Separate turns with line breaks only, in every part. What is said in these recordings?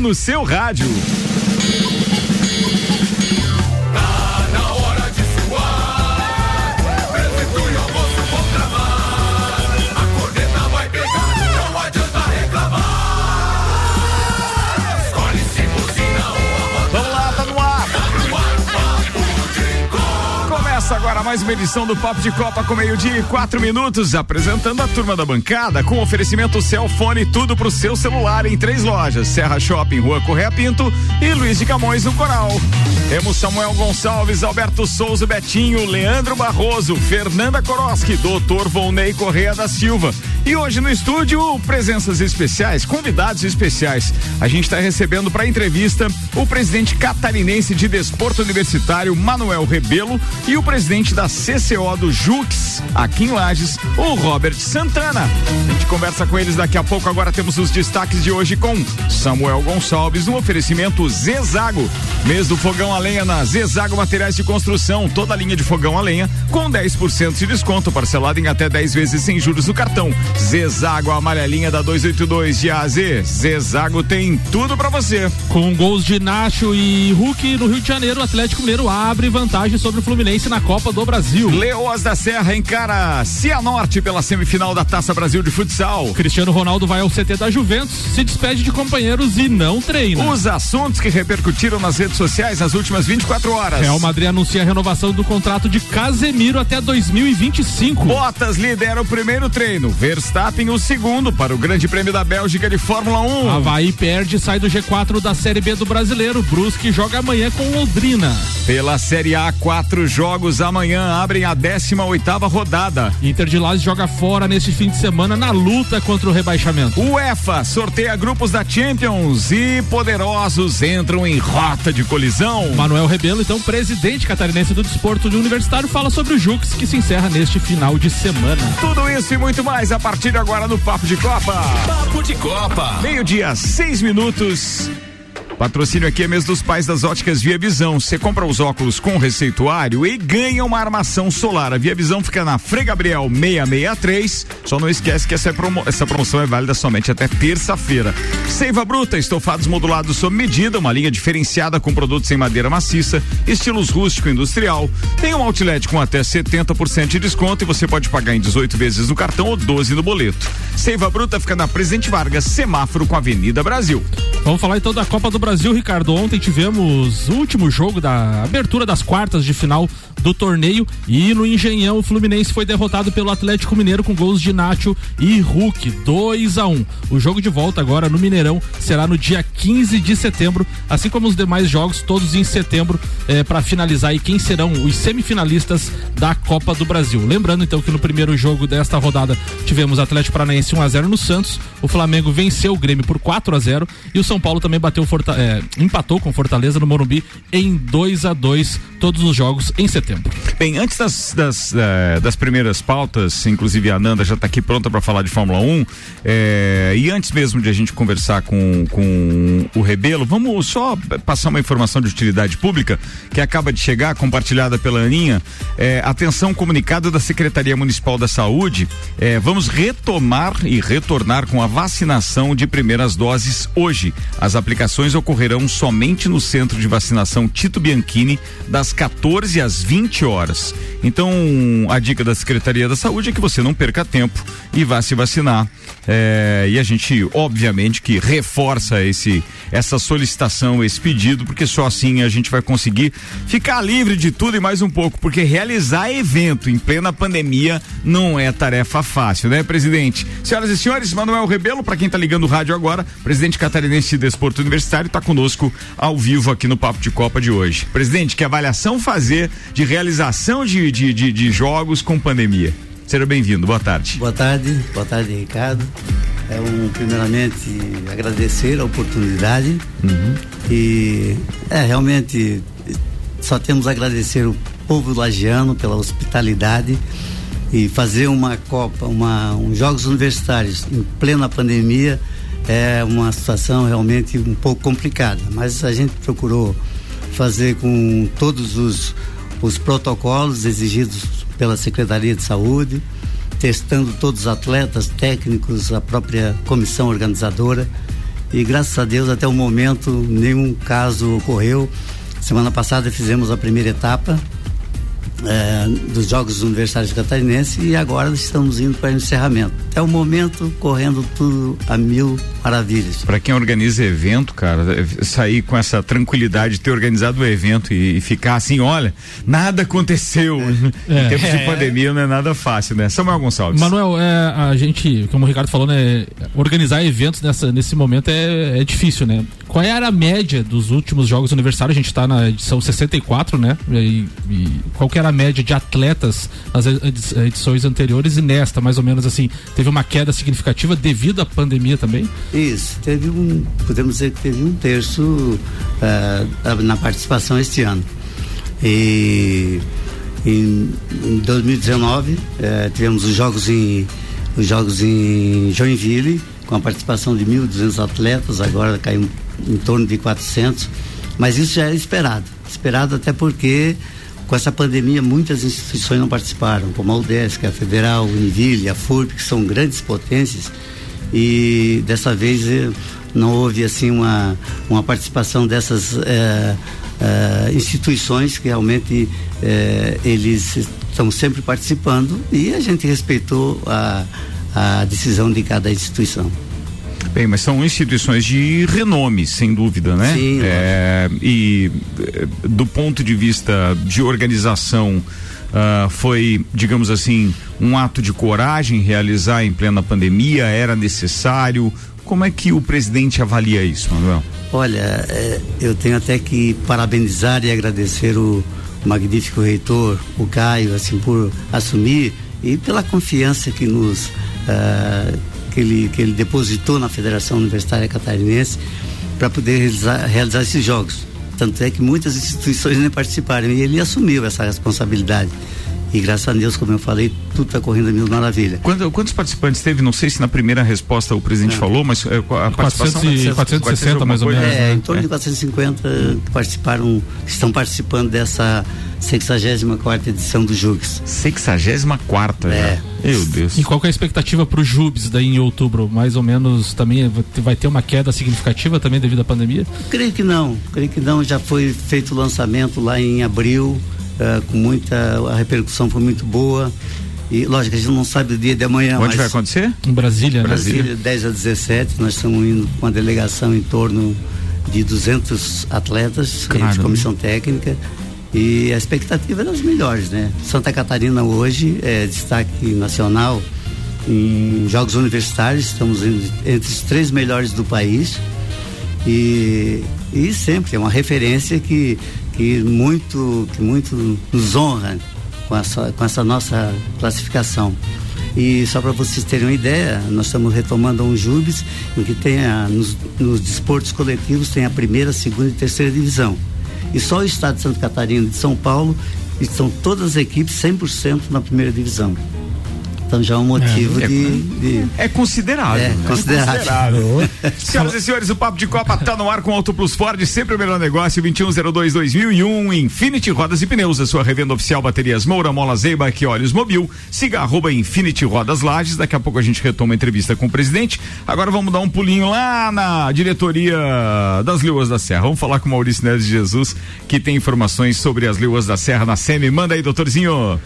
no seu rádio. Agora mais uma edição do Papo de Copa com meio-dia e quatro minutos, apresentando a turma da bancada com oferecimento Celfone, tudo pro seu celular em três lojas: Serra Shopping, Rua Correia Pinto e Luiz de Camões no Coral. Temos Samuel Gonçalves, Alberto Souza, Betinho, Leandro Barroso, Fernanda Koroski, Doutor Volney Correia da Silva. E hoje no estúdio, presenças especiais, convidados especiais. A gente está recebendo para entrevista o presidente catarinense de Desporto Universitário, Manuel Rebelo, e o presidente da CCO do Jux, aqui em Lages, o Robert Santana. A gente conversa com eles daqui a pouco. Agora temos os destaques de hoje com Samuel Gonçalves, no oferecimento Zezago. Mês do fogão a lenha na Zezago Materiais de Construção. Toda a linha de fogão a lenha com 10% de desconto, parcelado em até 10 vezes sem juros no cartão. Zezago, a amarelinha da 282 de AZ. Zezago tem tudo para você.
Com gols de Nacho e Hulk no Rio de Janeiro, o Atlético Mineiro abre vantagem sobre o Fluminense na Copa do Brasil.
Leoas da Serra encara Cianorte pela semifinal da Taça Brasil de Futsal.
Cristiano Ronaldo vai ao CT da Juventus, se despede de companheiros e não treina.
Os assuntos que repercutiram nas redes sociais nas últimas 24 horas.
Real Madrid anuncia a renovação do contrato de Casemiro até 2025.
Bottas lidera o primeiro treino. Verstappen o segundo para o Grande Prêmio da Bélgica de Fórmula 1.
Havaí perde e sai do G4 da Série B do Brasileiro. Brusque joga amanhã com Londrina.
Pela Série A, quatro jogos amanhã abrem a 18 oitava rodada.
Inter de Lages joga fora neste fim de semana na luta contra o rebaixamento.
UEFA sorteia grupos da Champions e poderosos entram em rota de colisão.
Manuel Rebelo, então presidente catarinense do desporto de universitário, fala sobre o Jux que se encerra neste final de semana.
Tudo isso e muito mais a partir de agora no Papo de Copa.
Papo de Copa.
Meio-dia, seis minutos. Patrocínio aqui é mês dos pais das óticas Via Visão. Você compra os óculos com receituário e ganha uma armação solar. A Via Visão fica na Frei Gabriel 663. Só não esquece que essa, é promo essa promoção é válida somente até terça-feira. Seiva Bruta, estofados modulados sob medida, uma linha diferenciada com produtos em madeira maciça, estilos rústico e industrial. Tem um outlet com até 70% de desconto e você pode pagar em 18 vezes no cartão ou 12 no boleto. Seiva Bruta fica na Presidente Vargas, semáforo com a Avenida Brasil.
Vamos falar então da Copa do Brasil, Ricardo. Ontem tivemos o último jogo da abertura das quartas de final do torneio e no Engenhão o Fluminense foi derrotado pelo Atlético Mineiro com gols de Nacho e Hulk, 2 a 1. Um. O jogo de volta agora no Mineirão será no dia 15 de setembro, assim como os demais jogos, todos em setembro, eh, para finalizar aí quem serão os semifinalistas da Copa do Brasil. Lembrando então que no primeiro jogo desta rodada tivemos Atlético Paranaense 1 a 0 no Santos, o Flamengo venceu o Grêmio por 4 a 0 e o São Paulo também bateu Eh, empatou com Fortaleza no Morumbi em 2 a 2 todos os jogos em setembro.
Bem, antes das, das, uh, das primeiras pautas, inclusive a Nanda já está aqui pronta para falar de Fórmula 1, eh, e antes mesmo de a gente conversar com, com o Rebelo, vamos só passar uma informação de utilidade pública que acaba de chegar, compartilhada pela Aninha. Eh, atenção, comunicado da Secretaria Municipal da Saúde, vamos retomar e retornar com a vacinação de primeiras doses hoje. As aplicações ocorrerão somente no centro de vacinação Tito Bianchini, das 14 às 20 horas. Então, a dica da Secretaria da Saúde é que você não perca tempo e vá se vacinar. É, e a gente, obviamente, que reforça esse, essa solicitação, esse pedido, porque só assim a gente vai conseguir ficar livre de tudo e mais um pouco, porque realizar evento em plena pandemia não é tarefa fácil, né, presidente? Senhoras e senhores, Manuel Rebelo, para quem está ligando o rádio agora, presidente catarinense de Desporto Universitário, está conosco ao vivo aqui no Papo de Copa de hoje. Presidente, que avaliação fazer de realização de, de, de, de jogos com pandemia? Seja bem-vindo, boa tarde.
Boa tarde, boa tarde, Ricardo. É um, primeiramente, agradecer a oportunidade uhum. e é realmente só temos a agradecer o povo lagiano pela hospitalidade e fazer uma Copa, uma, um Jogos Universitários em plena pandemia é uma situação realmente um pouco complicada, mas a gente procurou fazer com todos os, os protocolos exigidos pela Secretaria de Saúde, testando todos os atletas, técnicos, a própria comissão organizadora e graças a Deus até o momento nenhum caso ocorreu. Semana passada fizemos a primeira etapa é, dos Jogos Universitários Catarinenses e agora estamos indo para o encerramento. Até o momento, correndo tudo a mil maravilhas.
Para quem organiza evento, cara, é, sair com essa tranquilidade de ter organizado o evento e, e ficar assim, olha, nada aconteceu. É. Em tempos de é. pandemia não é nada fácil, né? Samuel Gonçalves.
Manuel, é, a gente, como o Ricardo falou, né? Organizar eventos nessa, nesse momento é, é difícil, né? Qual era a média dos últimos Jogos Universitários? A gente está na edição 64, né? E, e qual era a média de atletas nas edições anteriores e nesta, mais ou menos assim, teve uma queda significativa devido à pandemia também?
Isso, teve um, podemos dizer que teve um terço uh, na participação este ano. E em, em 2019 uh, eh, tivemos os jogos em os jogos em Joinville com a participação de 1.200 atletas, agora caiu em torno de 400, mas isso já era esperado, esperado até porque com essa pandemia muitas instituições não participaram, como a UDESC, a Federal, o Univille, a FURP, que são grandes potências e dessa vez eh, não houve assim uma, uma participação dessas eh, eh, instituições que realmente eles estão sempre participando e a gente respeitou a, a decisão de cada instituição.
Bem, mas são instituições de renome, sem dúvida, né?
Sim.
É, e do ponto de vista de organização, Uh, foi, digamos assim, um ato de coragem realizar em plena pandemia? Era necessário? Como é que o presidente avalia isso, Manuel?
Olha, é, eu tenho até que parabenizar e agradecer o magnífico reitor, o Caio, assim, por assumir e pela confiança que nos uh, que ele, que ele depositou na Federação Universitária Catarinense para poder realizar, realizar esses jogos. Tanto é que muitas instituições nem participaram e ele assumiu essa responsabilidade. E graças a Deus, como eu falei, tudo está correndo a mil maravilha.
Quando, quantos participantes teve? Não sei se na primeira resposta o presidente é. falou, mas é, a participação...
400, 460 mais ou menos.
É, né? em torno de 450 que participaram, estão participando dessa 64 edição do Jubes.
64 é. Já. Meu Deus.
E qual é a expectativa para o Jubes daí em outubro? Mais ou menos também vai ter uma queda significativa também devido à pandemia?
Creio que não, creio que não. Já foi feito o lançamento lá em abril uh, com muita. A repercussão foi muito boa. E lógico, a gente não sabe o dia de amanhã.
Onde vai acontecer?
Em Brasília,
né? Brasília, né? 10 a 17. Nós estamos indo com uma delegação em torno de 200 atletas, claro. de comissão técnica. E a expectativa é das melhores, né? Santa Catarina hoje é destaque nacional em jogos universitários, estamos entre os três melhores do país. E, e sempre é uma referência que que muito, que muito nos honra com essa, com essa nossa classificação. E só para vocês terem uma ideia, nós estamos retomando um Jubes em que tem a, nos, nos desportos coletivos tem a primeira, segunda e terceira divisão. E só o estado de Santa Catarina e de São Paulo estão todas as equipes 100% na primeira divisão. Então já é um motivo
é,
de, de,
É considerável.
É, né? considerável. considerável.
Senhoras e senhores, o Papo de Copa tá no ar com Auto Plus Ford, sempre o melhor negócio, 2102-2001, Infinity Rodas e Pneus, a sua revenda oficial, baterias Moura, Mola Zeiba, que olhos Mobil, siga arroba Infinity Rodas Lages, daqui a pouco a gente retoma a entrevista com o presidente, agora vamos dar um pulinho lá na diretoria das Leoas da Serra, vamos falar com o Maurício Neves de Jesus, que tem informações sobre as Leoas da Serra na SEMI, manda aí, doutorzinho.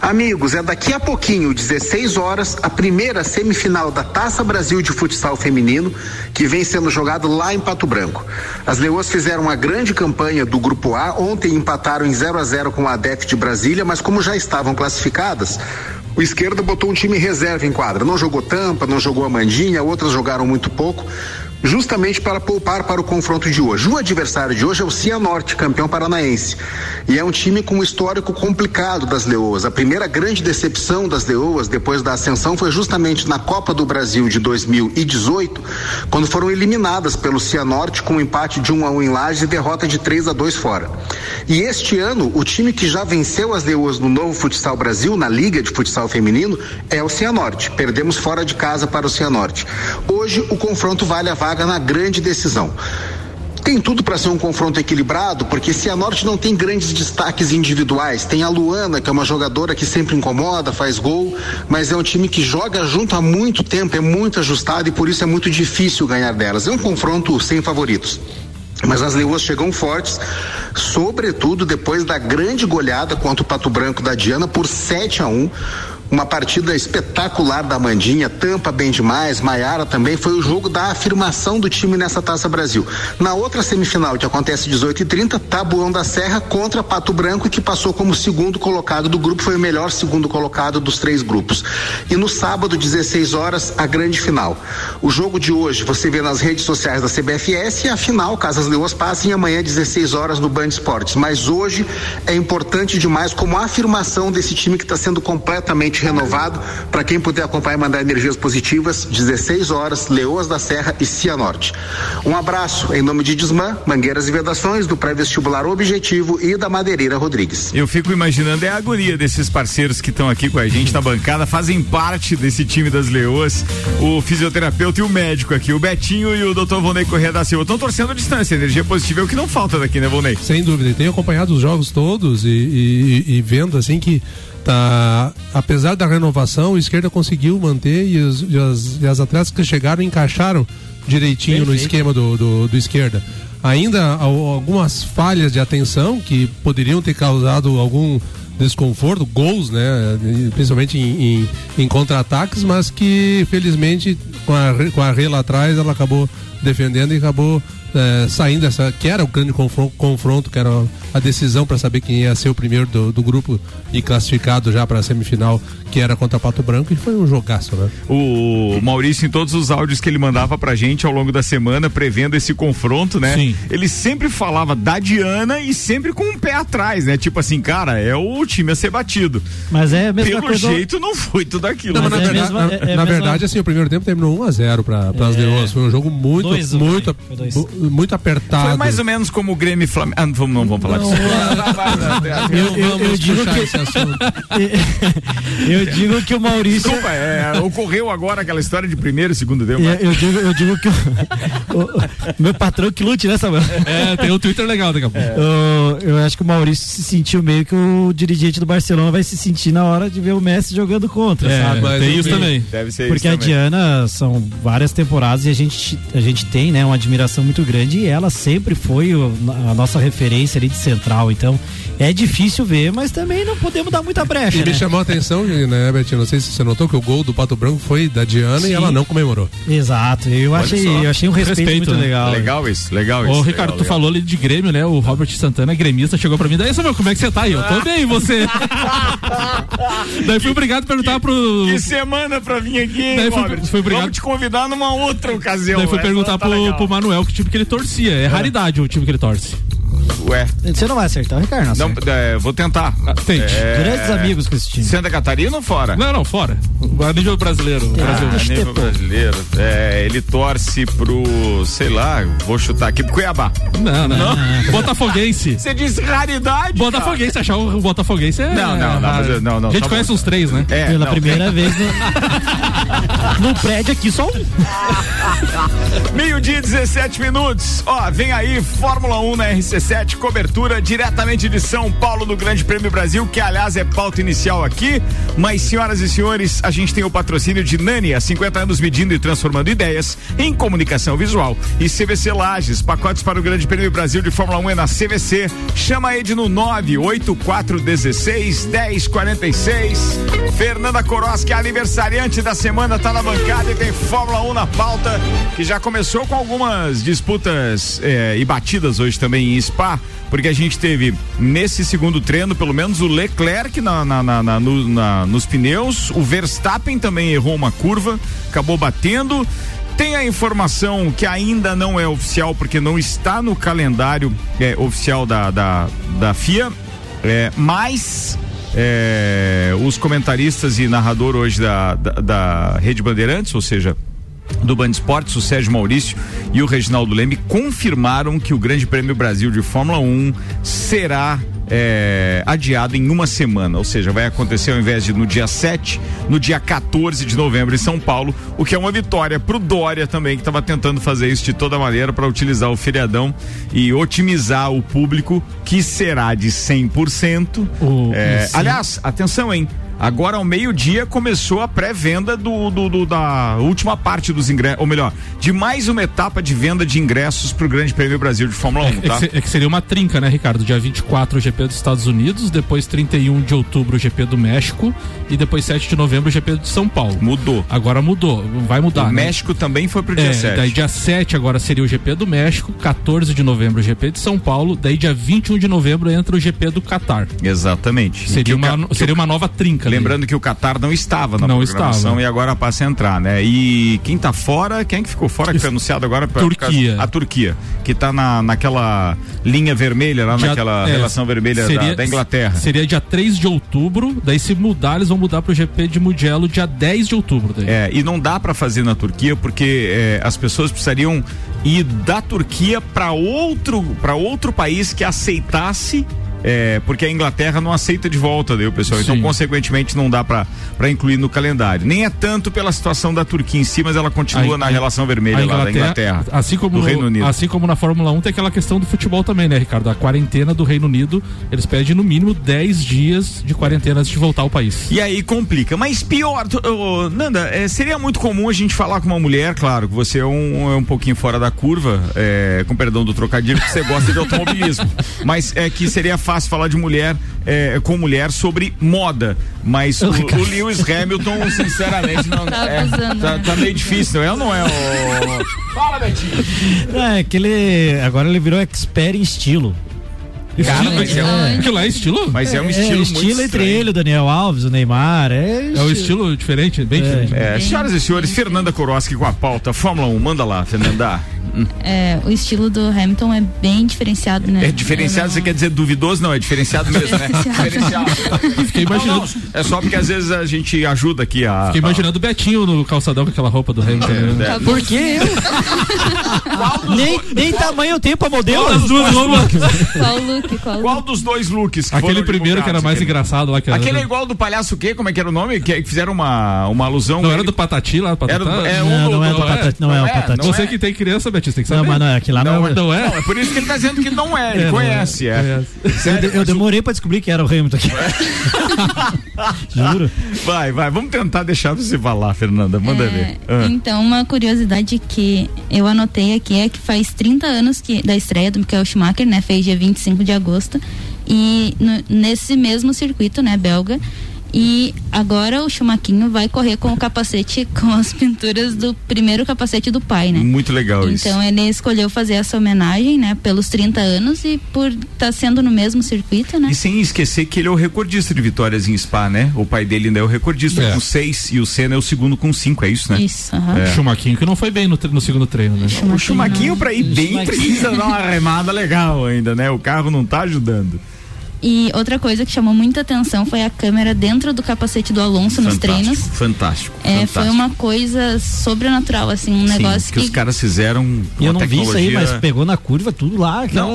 Amigos, é daqui a pouquinho, 16 horas, a primeira semifinal da Taça Brasil de Futsal Feminino, que vem sendo jogado lá em Pato Branco. As Leoas fizeram uma grande campanha do Grupo A, ontem empataram em 0 a 0 com a ADEF de Brasília, mas como já estavam classificadas, o esquerda botou um time reserva em quadra. Não jogou Tampa, não jogou Amandinha, outras jogaram muito pouco justamente para poupar para o confronto de hoje. O adversário de hoje é o Cianorte, campeão paranaense. E é um time com um histórico complicado das Leoas. A primeira grande decepção das Leoas depois da ascensão foi justamente na Copa do Brasil de 2018, quando foram eliminadas pelo Cianorte com um empate de 1 um a 1 um em Lages e derrota de 3 a 2 fora. E este ano, o time que já venceu as Leoas no novo Futsal Brasil, na Liga de Futsal Feminino, é o Cianorte. Perdemos fora de casa para o Cianorte. Hoje o confronto vale a vaga na grande decisão. Tem tudo para ser um confronto equilibrado, porque Cianorte não tem grandes destaques individuais. Tem a Luana, que é uma jogadora que sempre incomoda, faz gol, mas é um time que joga junto há muito tempo, é muito ajustado e por isso é muito difícil ganhar delas. É um confronto sem favoritos. Mas as leoas chegam fortes, sobretudo depois da grande goleada contra o Pato Branco da Diana por 7 a 1 uma partida espetacular da Mandinha, Tampa bem demais, Maiara também, foi o jogo da afirmação do time nessa Taça Brasil. Na outra semifinal, que acontece 18 e 30 Tabuão da Serra contra Pato Branco, que passou como segundo colocado do grupo, foi o melhor segundo colocado dos três grupos. E no sábado, 16 horas, a grande final. O jogo de hoje você vê nas redes sociais da CBFS e a final, caso as leoas passem, amanhã, 16 horas, no Band Esportes. Mas hoje é importante demais como afirmação desse time que está sendo completamente renovado. Para quem puder acompanhar e mandar energias positivas, 16 horas, Leoas da Serra e Cianorte. Um abraço em nome de Desmã, Mangueiras e Vedações, do pré-vestibular Objetivo e da Madeireira Rodrigues.
Eu fico imaginando é a agonia desses parceiros que estão aqui com a gente na bancada, fazem parte desse time das Leoas, o fisioterapeuta e o médico aqui, o Betinho e o doutor Vonei Corrêa da Silva. Estão torcendo a distância, energia positiva é o que não falta daqui, né, Vonei?
Sem dúvida, e tenho acompanhado os jogos todos e, e, e vendo assim que tá, apesar da renovação, a esquerda conseguiu manter e, os, e, as, e as atletas que chegaram encaixaram direitinho Perfeito. no esquema do, do, do esquerda. Ainda algumas falhas de atenção que poderiam ter causado algum desconforto, gols, né? Principalmente em, em, em contra-ataques, mas que felizmente com a, com a Rê lá atrás ela acabou defendendo e acabou é, saindo essa que era o grande confronto, confronto que era a decisão para saber quem ia ser o primeiro do, do grupo e classificado já para a semifinal, que era contra Pato Branco, e foi um jogaço, né?
O Maurício, em todos os áudios que ele mandava pra gente ao longo da semana, prevendo esse confronto, né? Sim. Ele sempre falava da Diana e sempre com um pé atrás, né? Tipo assim, cara, é o time a ser batido.
Mas é mesmo.
Pelo coisa... jeito, não foi tudo aquilo. Não,
né? na, é verdade, mesma, é, é na verdade, assim, o primeiro tempo terminou 1 a 0 para as é... Leões. Foi um jogo muito, dois, muito, muito apertado. Foi
mais ou menos como o Grêmio Flamengo. Ah, não, vamos, não vamos falar disso.
eu, eu, eu digo que eu digo que o Maurício.
Desculpa, é, ocorreu agora aquela história de primeiro e segundo tempo.
Eu, eu, digo, eu digo que o, o, meu patrão que lute, né, Samuel?
É, tem um Twitter legal daqui a pouco.
É. Eu, acho que o Maurício se sentiu meio que o dirigente do Barcelona vai se sentir na hora de ver o Messi jogando contra, é, sabe?
Mas tem isso também.
Deve ser Porque isso a também. Diana são várias temporadas e a gente, a gente tem, né, uma admiração muito grande e ela sempre foi a nossa referência ali de central. Então é difícil ver, mas também não podemos dar muita brecha. E
né? me chamou a atenção, né, Betinho? Não sei se você notou que o gol do Pato Branco foi da Diana Sim. e ela não comemorou.
Exato. Eu achei, eu achei um respeito, respeito muito né? legal.
Legal isso, legal isso.
Ô,
Ricardo,
legal, tu legal. falou ali de Grêmio, né? O Robert Santana, gremista, chegou pra mim. Daí, Samuel, como é que você tá aí? Eu tô bem, você. Daí fui obrigado a perguntar pro.
Que semana pra vir aqui, Daí fui, Robert. Fui obrigado... Vamos te convidar numa outra ocasião.
Daí fui perguntar tá pro, pro Manuel que time que ele torcia. É, é raridade o time que ele torce.
Ué.
Você não vai acertar, Ricardo?
Não, não é, vou tentar.
Ah, tente. É... Grandes amigos com esse time.
Santa Catarina ou fora?
Não, não, fora. A nível brasileiro.
Ah, Brasil. A nível brasileiro. É, ele torce pro, sei lá, vou chutar aqui pro Cuiabá.
Não, não. não. não. Botafoguense.
Você disse raridade.
Botafoguense, cara. achar o Botafoguense é.
Não, não, não. Mas, não, não
a gente tá conhece bom. os três, né?
É,
Pela não. primeira vez no... no prédio aqui, só um.
Meio-dia, 17 minutos. Ó, vem aí, Fórmula 1 na RC7, cobertura diretamente de São Paulo do Grande Prêmio Brasil, que aliás é pauta inicial aqui. Mas, senhoras e senhores, a gente tem o patrocínio de Nani, há 50 anos medindo e transformando ideias em comunicação visual. E CVC Lages, pacotes para o Grande Prêmio Brasil de Fórmula 1 é na CVC. Chama ele no 98416 1046. Fernanda Koroski, aniversariante da semana, tá na bancada e tem Fórmula 1 na pauta, que já começou com algumas disputas eh, e batidas hoje também em Spa porque a gente teve nesse segundo treino, pelo menos o Leclerc na, na, na, na, no, na nos pneus, o Verstappen também errou uma curva, acabou batendo. Tem a informação que ainda não é oficial, porque não está no calendário é, oficial da, da, da FIA, é, mas é, os comentaristas e narrador hoje da, da, da Rede Bandeirantes, ou seja, do Band Esportes, o Sérgio Maurício e o Reginaldo Leme confirmaram que o Grande Prêmio Brasil de Fórmula 1 será é, adiado em uma semana, ou seja, vai acontecer ao invés de no dia 7, no dia 14 de novembro em São Paulo, o que é uma vitória pro Dória também, que estava tentando fazer isso de toda maneira para utilizar o feriadão e otimizar o público, que será de 100%.
O-
É, aliás, atenção, hein? Agora ao meio-dia começou a pré-venda do, do- do- da última parte dos ingressos, ou melhor, de mais uma etapa de venda de ingressos para o Grande Prêmio Brasil de Fórmula 1,
É, que
tá?
se- é que seria uma trinca, né, Ricardo? Dia 24 o GP dos Estados Unidos, depois 31 de outubro o GP do México e depois 7 de novembro o GP de São Paulo.
Mudou.
Agora mudou, vai mudar,
o
né?
México também foi pro dia
É,
7.
daí dia 7 agora seria o GP do México, 14 de novembro o GP de São Paulo, daí dia 21 de novembro entra o GP do Catar.
Exatamente. Que
Seria
ca-
uma,
que
seria uma nova trinca.
Lembrando que o Qatar não estava na
Não
programação
estava.
e agora passa a entrar, né? E quem tá fora, quem que ficou fora que foi anunciado agora? pra-
Turquia.
A Turquia, que tá na, naquela linha vermelha, lá
Dia-
naquela
é,
relação vermelha da, da Inglaterra.
Seria dia 3 de outubro, daí se mudar, eles vão mudar pro GP de Mugello dia 10 de outubro. Daí.
É, e não dá pra fazer na Turquia porque é, as pessoas precisariam ir da Turquia para outro para outro país que aceitasse é, porque a Inglaterra não aceita de volta daí o pessoal, então
Sim.
consequentemente não dá pra pra incluir no calendário. Nem é tanto pela situação da Turquia em si, mas ela continua
A-
na
a-
relação vermelha lá da Inglaterra,
Assim como,
do
no,
Reino Unido.
assim como na Fórmula 1 tem aquela questão do futebol também, né, Ricardo? A quarentena do Reino Unido, eles pedem no mínimo 10 dias de quarentena antes de voltar ao país.
E aí complica. Mas pior, ô, Nanda, é, seria muito comum a gente falar com uma mulher, claro, que você é um, é um pouquinho fora da curva, é, com perdão do trocadilho, que você gosta de automobilismo. Mas é que seria fácil falar de mulher é, com mulher sobre moda. Mas o, o Lewis Hamilton, sinceramente, não.
Tá
é,
abusando,
tá,
né?
tá meio difícil, não é ou não é? ô? Fala, Betinho.
É, que ele. Agora ele virou expert em estilo.
Cara, mas é, um,
Aquilo lá é estilo?
mas é um
É,
estilo muito
estilo entre
estranho.
ele, o Daniel Alves, o Neymar. É,
É o estilo diferente, bem diferente.
É, senhoras e senhores, Fernanda Koroski com a pauta Fórmula 1. Manda lá, Fernanda.
É, o estilo do Hamilton é bem diferenciado, né?
É diferenciado,
Eu
você
não-
quer dizer duvidoso? Não, é diferenciado mesmo, né?
Diferenciado.
Fiquei imaginando,
Não, não, é só porque às vezes a gente ajuda aqui a.
fiquei imaginando o Betinho no calçadão com aquela roupa do Hamilton. né?
É,
Por que eu? nem, nem tamanho eu tenho pra modelo.
Qual das duas roupas?
Qual o look? Qual
Qual dos dois looks? que
Aquele
foram
primeiro que era mais
Aquele-
engraçado lá. Que era-
Aquele é igual do palhaço o quê? Como é que era o nome? Que, fizeram uma, uma alusão.
Não
Ele-
era do Patati lá? Patata?
Era do- é, um
Não,
do-
não é
do-
o Patati, não é o Patati.
Você que tem criança, você tem que saber.
Não, mas não, aquilo lá não,
Não,
é.
Não é?
É por isso que ele tá dizendo que não é, ele
É,
conhece, é. Sério,
Eu demorei pra descobrir que era o Hamilton aqui. Juro.
Vai, vai, vamos tentar deixar você falar, Fernanda, manda
É,
ver. Ah.
Então, uma curiosidade que eu anotei aqui é que faz 30 anos que, da estreia do Michael Schumacher, né? Fez dia 25 de agosto. E no- nesse mesmo circuito, né, belga. E agora o Schumaquinho vai correr com o capacete com as pinturas do primeiro capacete do pai, né?
Muito legal isso.
Então ele escolheu fazer essa homenagem, né, pelos 30 anos e por estar sendo no mesmo circuito, né?
E sem esquecer que ele é o recordista de vitórias em Spa, né? O pai dele ainda é o recordista
É.
com seis e o Senna é o segundo com cinco, é isso, né?
Isso, aham.
É.
Chumaquinho que não foi bem no, no segundo treino, né?
O Chumaquinho pra ir bem precisa dar uma remada legal ainda, né? O carro não tá ajudando.
E outra coisa que chamou muita atenção foi a câmera dentro do capacete do Alonso nos treinos.
fantástico.
É,
fantástico.
foi uma coisa sobrenatural, assim, um
Sim,
negócio
que,
que.
os caras fizeram com
eu não vi isso aí,
tecnologia-
mas pegou na curva tudo lá. Aquela...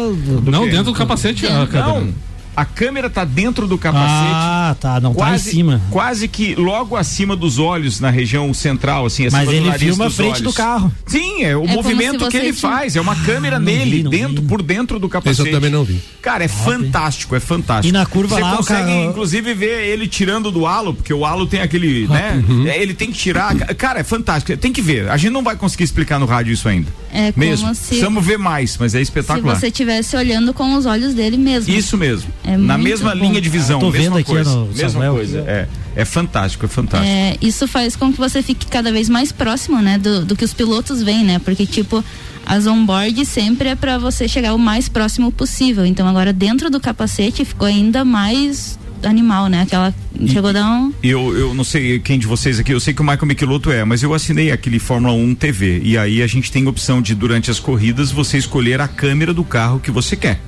Não,
quê?
dentro do capacete. a câmera.
Não, a câmera tá dentro do capacete.
Ah, tá. Não tá em
Quase,
cima.
quase que logo acima dos olhos, na região central, assim, acima
Mas
do
ele
nariz
filma a
dos
frente
olhos.
do carro.
Sim, é o
É
movimento
se
que ele
tinha-
faz, é uma câmera
não
nele,
vi,
dentro,
vi.
por dentro do
Esse
capacete.
eu também não vi.
Cara, é fantástico, é fantástico.
E na curva
Você
lá,
consegue,
cara-
inclusive, ver ele tirando do halo, porque o halo tem aquele, né?
Uhum.
É, Ele tem que tirar. Cara, é fantástico. Tem que ver. A gente não vai conseguir explicar no rádio isso ainda.
É como
mesmo.
se-
Precisamos ver mais, mas é
Se
espetacular.
você estivesse olhando com os olhos dele mesmo.
Isso mesmo.
É
Na mesma
bom.
linha de visão,
Tô
mesma
vendo aqui
coisa.
no
mesma
Samuel.
coisa. É, é fantástico, é fantástico.
É, isso faz com que você fique cada vez mais próximo, né, do, do que os pilotos veem, né? Porque, tipo, as on-board sempre é pra você chegar o mais próximo possível. Então, agora, dentro do capacete, ficou ainda mais animal, né? Aquela. Chegou a dar um.
Eu, eu não sei quem de vocês aqui, eu sei que o Michael Michelotto é, mas eu assinei aquele Fórmula 1 TV. E aí a gente tem a opção de, durante as corridas, você escolher a câmera do carro que você quer.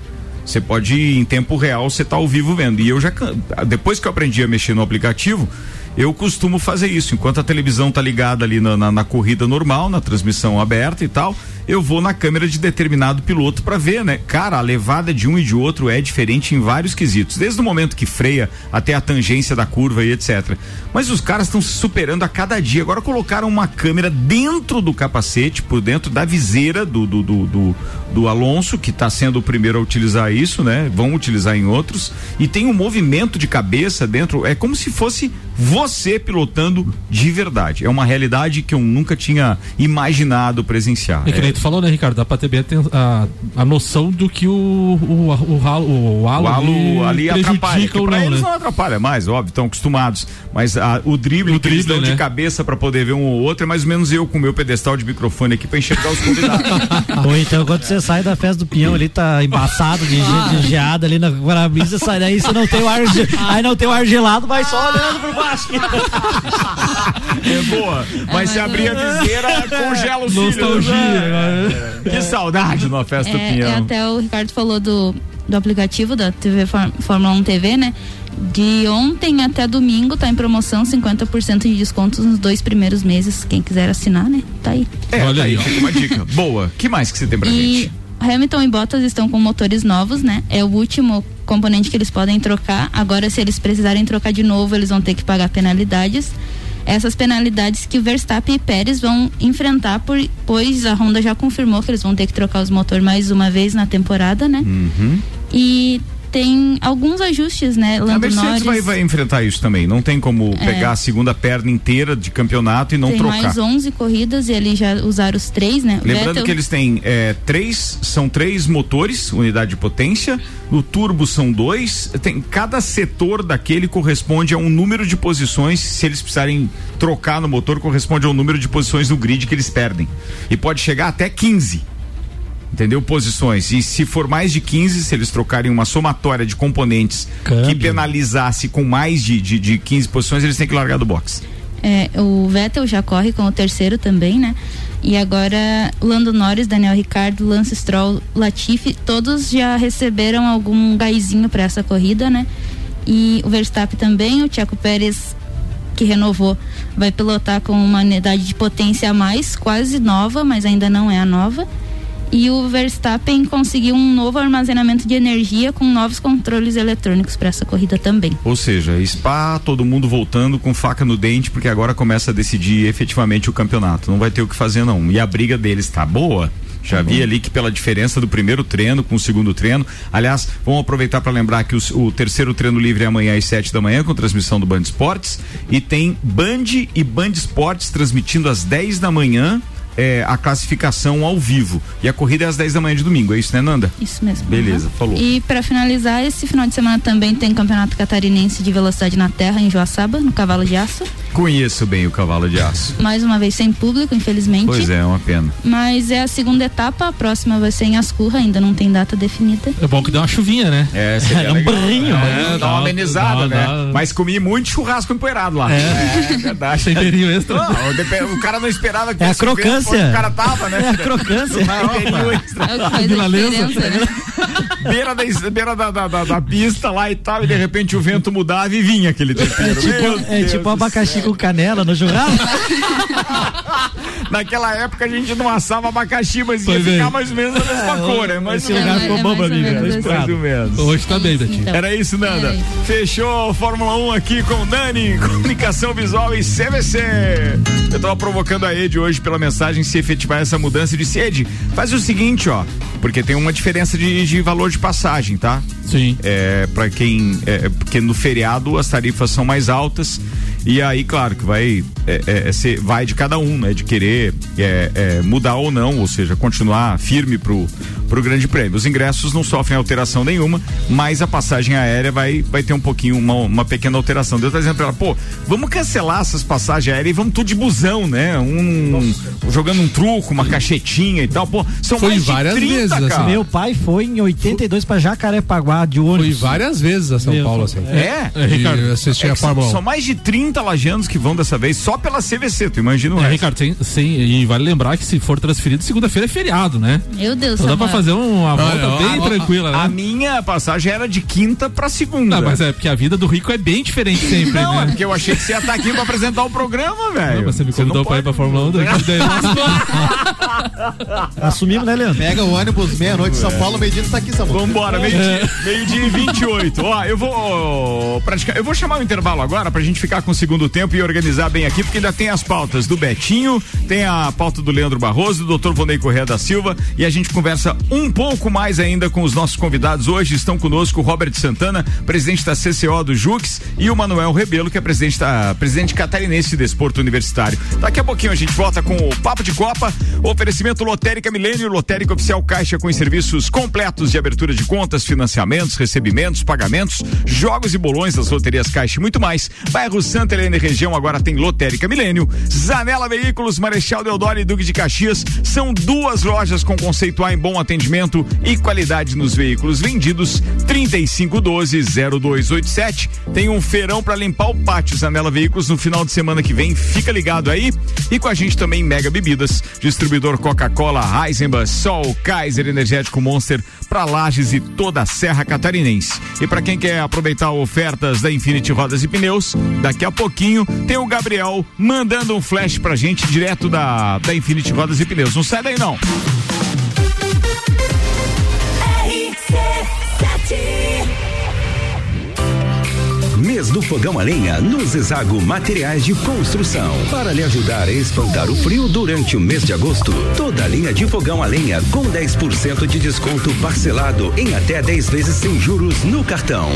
Você pode, em tempo real, você tá ao vivo vendo. E eu já, depois que eu aprendi a mexer no aplicativo, eu costumo fazer isso. Enquanto a televisão tá ligada ali na, na- na corrida normal, na transmissão aberta e tal, eu vou na câmera de determinado piloto para ver, né? Cara, a levada de um e de outro é diferente em vários quesitos, desde o momento que freia até a tangência da curva e etc. Mas os caras estão se superando a cada dia. Agora colocaram uma câmera dentro do capacete, por dentro da viseira do, do, do, do, do Alonso, que está sendo o primeiro a utilizar isso, né? Vão utilizar em outros. E tem um movimento de cabeça dentro, é como se fosse você pilotando de verdade. É uma realidade que eu nunca tinha imaginado presenciar.
É que nem tu falou, né, Ricardo? Dá pra ter bem a, a, a noção do que o, o, o, o, halo, o halo,
o halo ali atrapalha. Que
ou
pra
não,
eles
né?
não atrapalha mais, óbvio, estão acostumados. Mas a, o drible
O drible,
dão de
né?
cabeça pra poder ver um ou outro é mais ou menos eu com o meu pedestal de microfone aqui pra enxergar os convidados.
Ou então quando você sai da festa do peão ali, tá embaçado de, ge- de geada ali na para-brisa, sai daí, você não tem o ar, aí não tem o ar gelado, vai só olhando por baixo.
é boa. Mas se
mas
abrir a viseira, congela os filhos.
Nostalgia,
né? Que saudade numa festa do
É,
pinhão.
é até o Ricardo falou do, do aplicativo da TV Fór- Fórmula 1 TV, né? De ontem até domingo tá em promoção 50% de descontos nos dois primeiros meses. Quem quiser assinar, né? Tá aí.
É,
Olha
tá
aí, ó.
uma dica. Boa. que mais que você tem pra
E
gente?
Hamilton e Bottas estão com motores novos, né? É o último componente que eles podem trocar. Agora, se eles precisarem trocar de novo, eles vão ter que pagar penalidades. Essas penalidades que o Verstappen e Pérez vão enfrentar, por, pois a Honda já confirmou que eles vão ter que trocar os motores mais uma vez na temporada, né?
Uhum.
E tem alguns ajustes, né?
A
Lando
Mercedes
Norris
vai, vai enfrentar isso também. Não tem como pegar a segunda perna inteira de campeonato e não
tem
trocar.
mais 11 corridas e eles já usaram os três, né?
Lembrando
Vettel-
que eles têm é, três, são três motores, unidade de potência. No turbo são dois. Tem cada setor daquele corresponde a um número de posições. Se eles precisarem trocar no motor, corresponde ao número de posições no grid que eles perdem. E pode chegar até 15. Entendeu? Posições. E se for mais de 15, se eles trocarem uma somatória de componentes que
Câmbio.
penalizasse com mais de, de, de 15 posições, eles têm que largar do box.
É, o Vettel já corre com o terceiro também, né? E agora Lando Norris, Daniel Ricardo, Lance Stroll, Latifi, todos já receberam algum gásinho para essa corrida, né? E o Verstappen também, o Tiago Pérez que renovou, vai pilotar com uma unidade de potência a mais, quase nova, mas ainda não é a nova. E o Verstappen conseguiu um novo armazenamento de energia com novos controles eletrônicos para essa corrida também.
Ou seja, Spa, todo mundo voltando com faca no dente, porque agora começa a decidir efetivamente o campeonato. Não vai ter o que fazer, não. E a briga deles tá boa. Já vi ali que pela diferença do primeiro treino com o segundo treino. Aliás, vamos aproveitar para lembrar que os- o, terceiro treino livre é amanhã às sete da manhã, com transmissão do Band Esportes. E tem Band e Band Esportes transmitindo às 10 da manhã. É, a classificação ao vivo. E a corrida é às 10 da manhã de domingo, é isso, né, Nanda?
Isso mesmo.
Beleza,
Uhum.
falou.
E para finalizar, esse final de semana também tem Campeonato Catarinense de Velocidade na Terra em Joaçaba, no Cavalo de Aço.
Conheço bem o cavalo de aço.
Mais uma vez sem público, infelizmente.
Pois é, é uma pena.
Mas é a segunda etapa, a próxima vai ser em Ascurra, ainda não tem data definida.
É bom que deu uma chuvinha, né?
É, seria
É um banho.
É, dá uma
Dá-
amenizada,
dá-
né?
dá-
Mas comi muito churrasco empoeirado lá. É, verdade.
Temperinho extra.
Não, o cara não esperava que
É a
fosse ver
crocância.
onde O cara tava, né?
É a crocância.
É o
Milanesa.
diferença, né?
Beira, da, beira da, da, da- da pista lá e tal, e de repente o vento mudava e vinha aquele tempero.
É tipo, é tipo abacaxi com canela no churrasco.
Naquela época a gente não assava abacaxi, mas ia
Pois
ficar
é.
mais ou menos a mesma cor, é mais
esse
ou
lugar
menos.
ficou
É
bom
mais
pra
ou
mim,
assim.
Mais ou menos.
Hoje tá bem, Betinho.
Então.
Era isso, Nanda.
É isso.
Fechou Fórmula 1 aqui com o Dani, Comunicação Visual e CVC. Eu tava provocando a Ed hoje pela mensagem se efetivar essa mudança. Disse, Ed, faz o seguinte, ó, porque tem uma diferença de, de valor de passagem, tá?
Sim.
É, para quem. É, porque no feriado as tarifas são mais altas. E aí, claro, que vai. É, é, ser- vai de cada um, né? De querer é, é, mudar ou não, ou seja, continuar firme pro, pro grande prêmio. Os ingressos não sofrem alteração nenhuma, mas a passagem aérea vai, vai ter um pouquinho, uma, uma pequena alteração. Deus tá dizendo pra ela, pô, vamos cancelar essas passagens aéreas e vamos tudo de busão, né? Um. Jogando um truco, uma cachetinha e tal. Pô, são
Foi
mais de
várias
30,
vezes, assim.
Meu pai foi em 82 pra Jacarepaguá de ônibus.
várias vezes a São
Meu,
Paulo, assim.
É?
É, Ricardo.
Assistir
É
a Fórmula 1.
são mais de 30 lajanos que vão dessa vez só pela CVC, tu imagina o
É,
resto.
Ricardo, sim, sim, e vale lembrar que se for transferido, segunda-feira é feriado, né?
Meu Deus,
Então dá pra. Fazer uma volta
Olha,
bem
A-
tranquila, né?
A minha passagem era de quinta pra segunda.
Não, mas é porque a vida do rico é bem diferente sempre,
Não, é
né?
porque eu achei que você ia estar aqui pra apresentar o programa, velho.
Não, mas você me convidou
não
pra ir pra Fórmula 1, daí.
Assumimos, né, Leandro?
Pega o ônibus meia-noite em São Paulo, meio-dia tá aqui, Samu.
Vambora,
É.
meio-dia meio dia e 28. Ó, eu vou praticar, eu vou chamar o intervalo agora pra gente ficar com o segundo tempo e organizar bem aqui, porque ainda tem as pautas do Betinho, tem a pauta do Leandro Barroso, do Dr. Vonei Correia da Silva e a gente conversa um pouco mais ainda com os nossos convidados. Hoje estão conosco o Robert Santana, presidente da CCO do Jux, e o Manuel Rebelo, que é presidente da presidente catarinense de Desporto Universitário. Daqui a pouquinho a gente volta com o Papo de Copa, oferecimento Lotérica Milênio, Lotérica Oficial Caixa com serviços completos de abertura de contas, financiamentos, recebimentos, pagamentos, jogos e bolões das loterias Caixa e muito mais. Bairro Santa Helena e região agora tem Lotérica Milênio. Zanela Veículos, Marechal Deodoro e Duque de Caxias são duas lojas com conceito A em bom atendimento e qualidade nos veículos vendidos. 3512-0287. Tem um feirão para limpar o pátio Zanela Veículos no final de semana que vem. Fica ligado aí. E com a gente também Mega Bebidas, distribuidor Coca-Cola, Heisenbach, Sol, Kaiser, Energético Monster para Lages e toda a Serra Catarinense. E para quem quer aproveitar ofertas da Infinity Rodas e Pneus, daqui a pouquinho tem o Gabriel mandando um flash pra gente direto da, da Infinity Rodas e Pneus. Não sai daí não.
Mês do Fogão a Lenha no Zezago Materiais de Construção. Para lhe ajudar a espantar o frio durante o mês de agosto, toda a linha de fogão a lenha com 10% de desconto parcelado em até 10 vezes sem juros no cartão.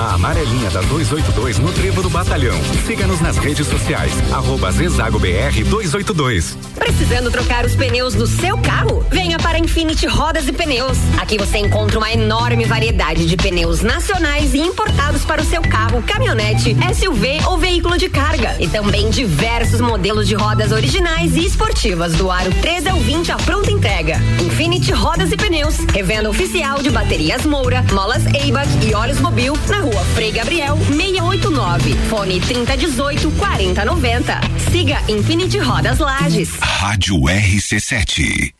A amarelinha da 282 no Trevo do Batalhão. Siga-nos nas redes sociais. Arroba Zezago BR 282.
Precisando trocar os pneus do seu carro? Venha para Infinity Rodas e Pneus. Aqui você encontra uma enorme variedade de pneus nacionais e importados para o seu carro, caminhonete, SUV ou veículo de carga. E também diversos modelos de rodas originais e esportivas do aro 13 ao 20 à pronta entrega. Infinity Rodas e Pneus, revenda oficial de baterias Moura, molas Eibach e óleos Mobil na rua Frei Gabriel 689. Fone 3018 4090. Siga Infinity Rodas Lages.
Rádio RC7.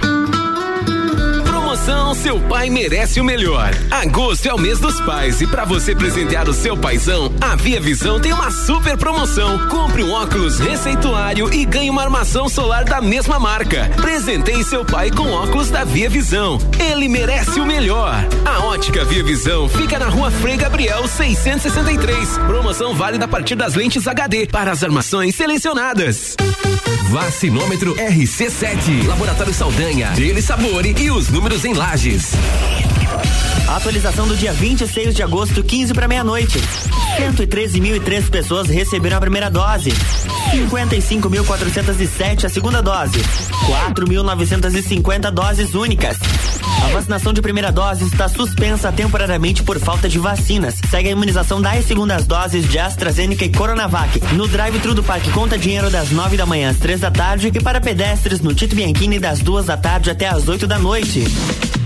Energy.
Promoção Seu Pai Merece o Melhor. Agosto é o mês dos pais e para você presentear o seu paizão, a Via Visão tem uma super promoção. Compre um óculos receituário e ganhe uma armação solar da mesma marca. Presenteie seu pai com óculos da Via Visão. Ele merece o melhor. A ótica Via Visão fica na rua Frei Gabriel 663. Promoção válida a partir das lentes HD para as armações selecionadas. Vacinômetro RC7. Laboratório Saldanha. Dele Sabore e os números em em Lages.
Atualização do dia 26 de agosto, 15 para meia-noite. 113.003 pessoas receberam a primeira dose. 55.407 a segunda dose. 4.950 doses únicas. A vacinação de primeira dose está suspensa temporariamente por falta de vacinas. Segue a imunização das segundas doses de AstraZeneca e Coronavac no drive-thru do Parque Conta Dinheiro das 9 da manhã às 3 da tarde e para pedestres no Tito Bianchini das 2 da tarde até às 8 da noite.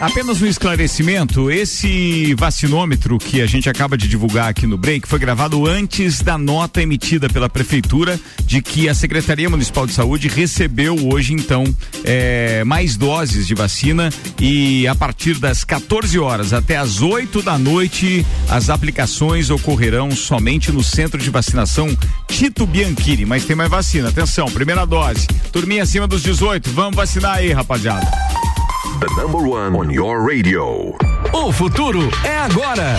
Apenas um esclarecimento, esse vacinômetro que a gente acaba de divulgar aqui no break foi gravado antes da nota emitida pela prefeitura de que a Secretaria Municipal de Saúde recebeu hoje então eh, mais doses de vacina e a partir das 14 horas até as 8 da noite as aplicações ocorrerão somente no centro de vacinação Tito Bianchini, mas tem mais vacina, atenção, primeira dose, turminha acima dos 18, vamos vacinar aí rapaziada.
The number one on your radio.
O futuro é agora.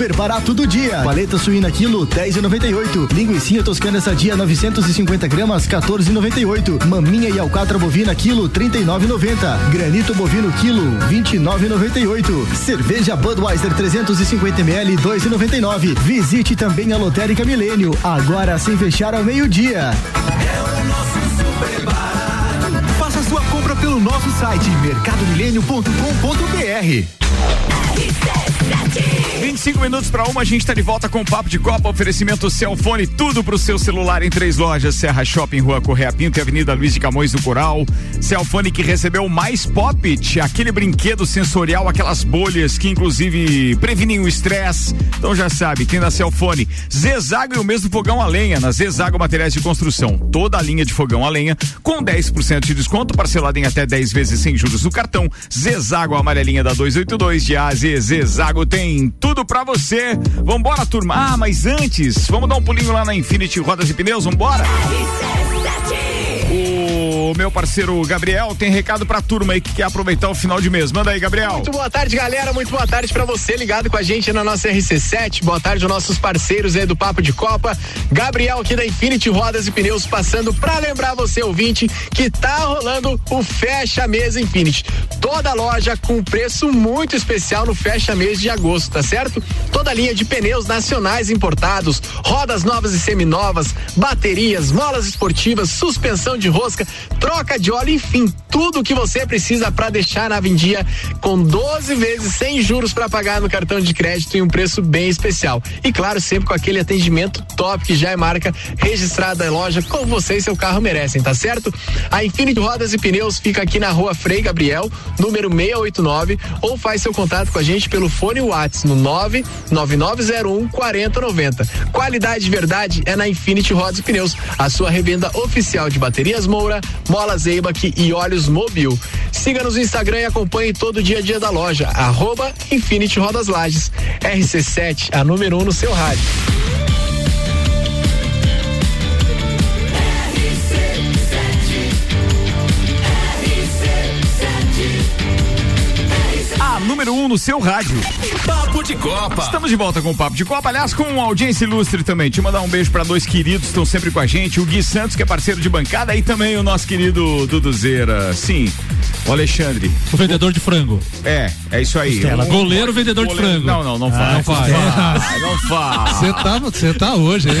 Super barato do dia. Paleta suína quilo 10,98. Linguiça toscana sadia 950 gramas 14,98. Maminha e alcatra bovina quilo 39,90. Granito bovino quilo 29,98. Cerveja Budweiser 350 ml 2,99. Visite também a Lotérica Milênio agora sem fechar ao meio-dia.
Faça sua compra pelo nosso site mercadomilênio.com.br.
25 minutos para uma, a gente está de volta com o Papo de Copa, oferecimento Celfone, tudo pro seu celular em três lojas, Serra Shopping, Rua Correia Pinto e Avenida Luiz de Camões do Coral. Celfone que recebeu mais Poppit, aquele brinquedo sensorial, aquelas bolhas que inclusive previnem o estresse. Então já sabe, tem na Celfone. Zezago e o mesmo fogão a lenha, na Zezago Materiais de Construção. Toda a linha de fogão a lenha com 10% de desconto, parcelado em até 10 vezes sem juros no cartão. Zezago amarelinha da 282 de AZ. Zezago tem tudo pra você. Vambora, turma. Ah, mas antes, vamos dar um pulinho lá na Infinity Rodas e Pneus, vambora? O meu parceiro Gabriel tem recado pra turma aí que quer aproveitar o final de mês. Manda aí, Gabriel.
Muito boa tarde, galera. Muito boa tarde pra você ligado com a gente na nossa RC7. Boa tarde aos nossos parceiros aí do Papo de Copa. Gabriel aqui da Infinity Rodas e Pneus passando pra lembrar você, ouvinte, que tá rolando o Fecha Mês Infinity. Toda loja com preço muito especial no Fecha Mês de agosto, tá certo? Toda linha de pneus nacionais importados, rodas novas e seminovas, baterias, molas esportivas, suspensão de rosca, troca de óleo, enfim, tudo que você precisa para deixar na vendia com 12 vezes sem juros para pagar no cartão de crédito em um preço bem especial. E claro, sempre com aquele atendimento top que já é marca registrada em loja, como você e seu carro merecem, tá certo? A Infinity Rodas e Pneus fica aqui na rua Frei Gabriel, número 689, ou faz seu contato com a gente pelo fone Whats no 99901 4090. Qualidade de verdade é na Infinity Rodas e Pneus, a sua revenda oficial de baterias Moura, molas Eibach e óleos Mobil. Siga-nos no Instagram e acompanhe todo o dia a dia da loja, arroba Infinity Rodas Lages. RC7, a número 1 um no seu rádio.
No seu rádio.
Papo de Copa.
Estamos de volta com o Papo de Copa, aliás, com uma audiência ilustre também. Te mandar um beijo para dois queridos que estão sempre com a gente. O Gui Santos, que é parceiro de bancada, e também o nosso querido Duduzeira. Sim, o Alexandre.
O vendedor de frango.
É, é isso aí.
Costela.
Um-
Goleiro, vendedor de
goleiro-
frango.
Não, não, não
Ah,
faz.
não faz.
Não não faz.
Você tá, você tá hoje, hein?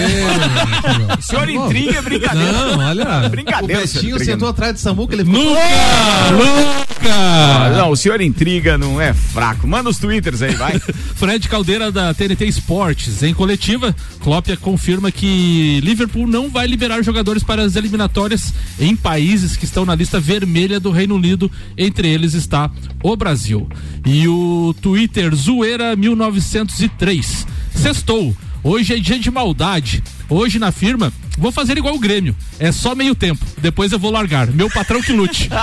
O senhor intriga é brincadeira.
Não, olha.
Brincadeira.
O Betinho sentou atrás de Samuca, ele ficou.
Nunca!
Ah, não, o senhor intriga não é fraco. Manda os twitters aí, vai.
Fred Caldeira da TNT Esportes. Em coletiva, Klopp confirma que Liverpool não vai liberar jogadores para as eliminatórias em países que estão na lista vermelha do Reino Unido. Entre eles está o Brasil. E o Twitter Zoeira 1903. Sextou. Hoje é dia de maldade. Hoje na firma, vou fazer igual o Grêmio. É só meio tempo. Depois eu vou largar. Meu patrão que lute.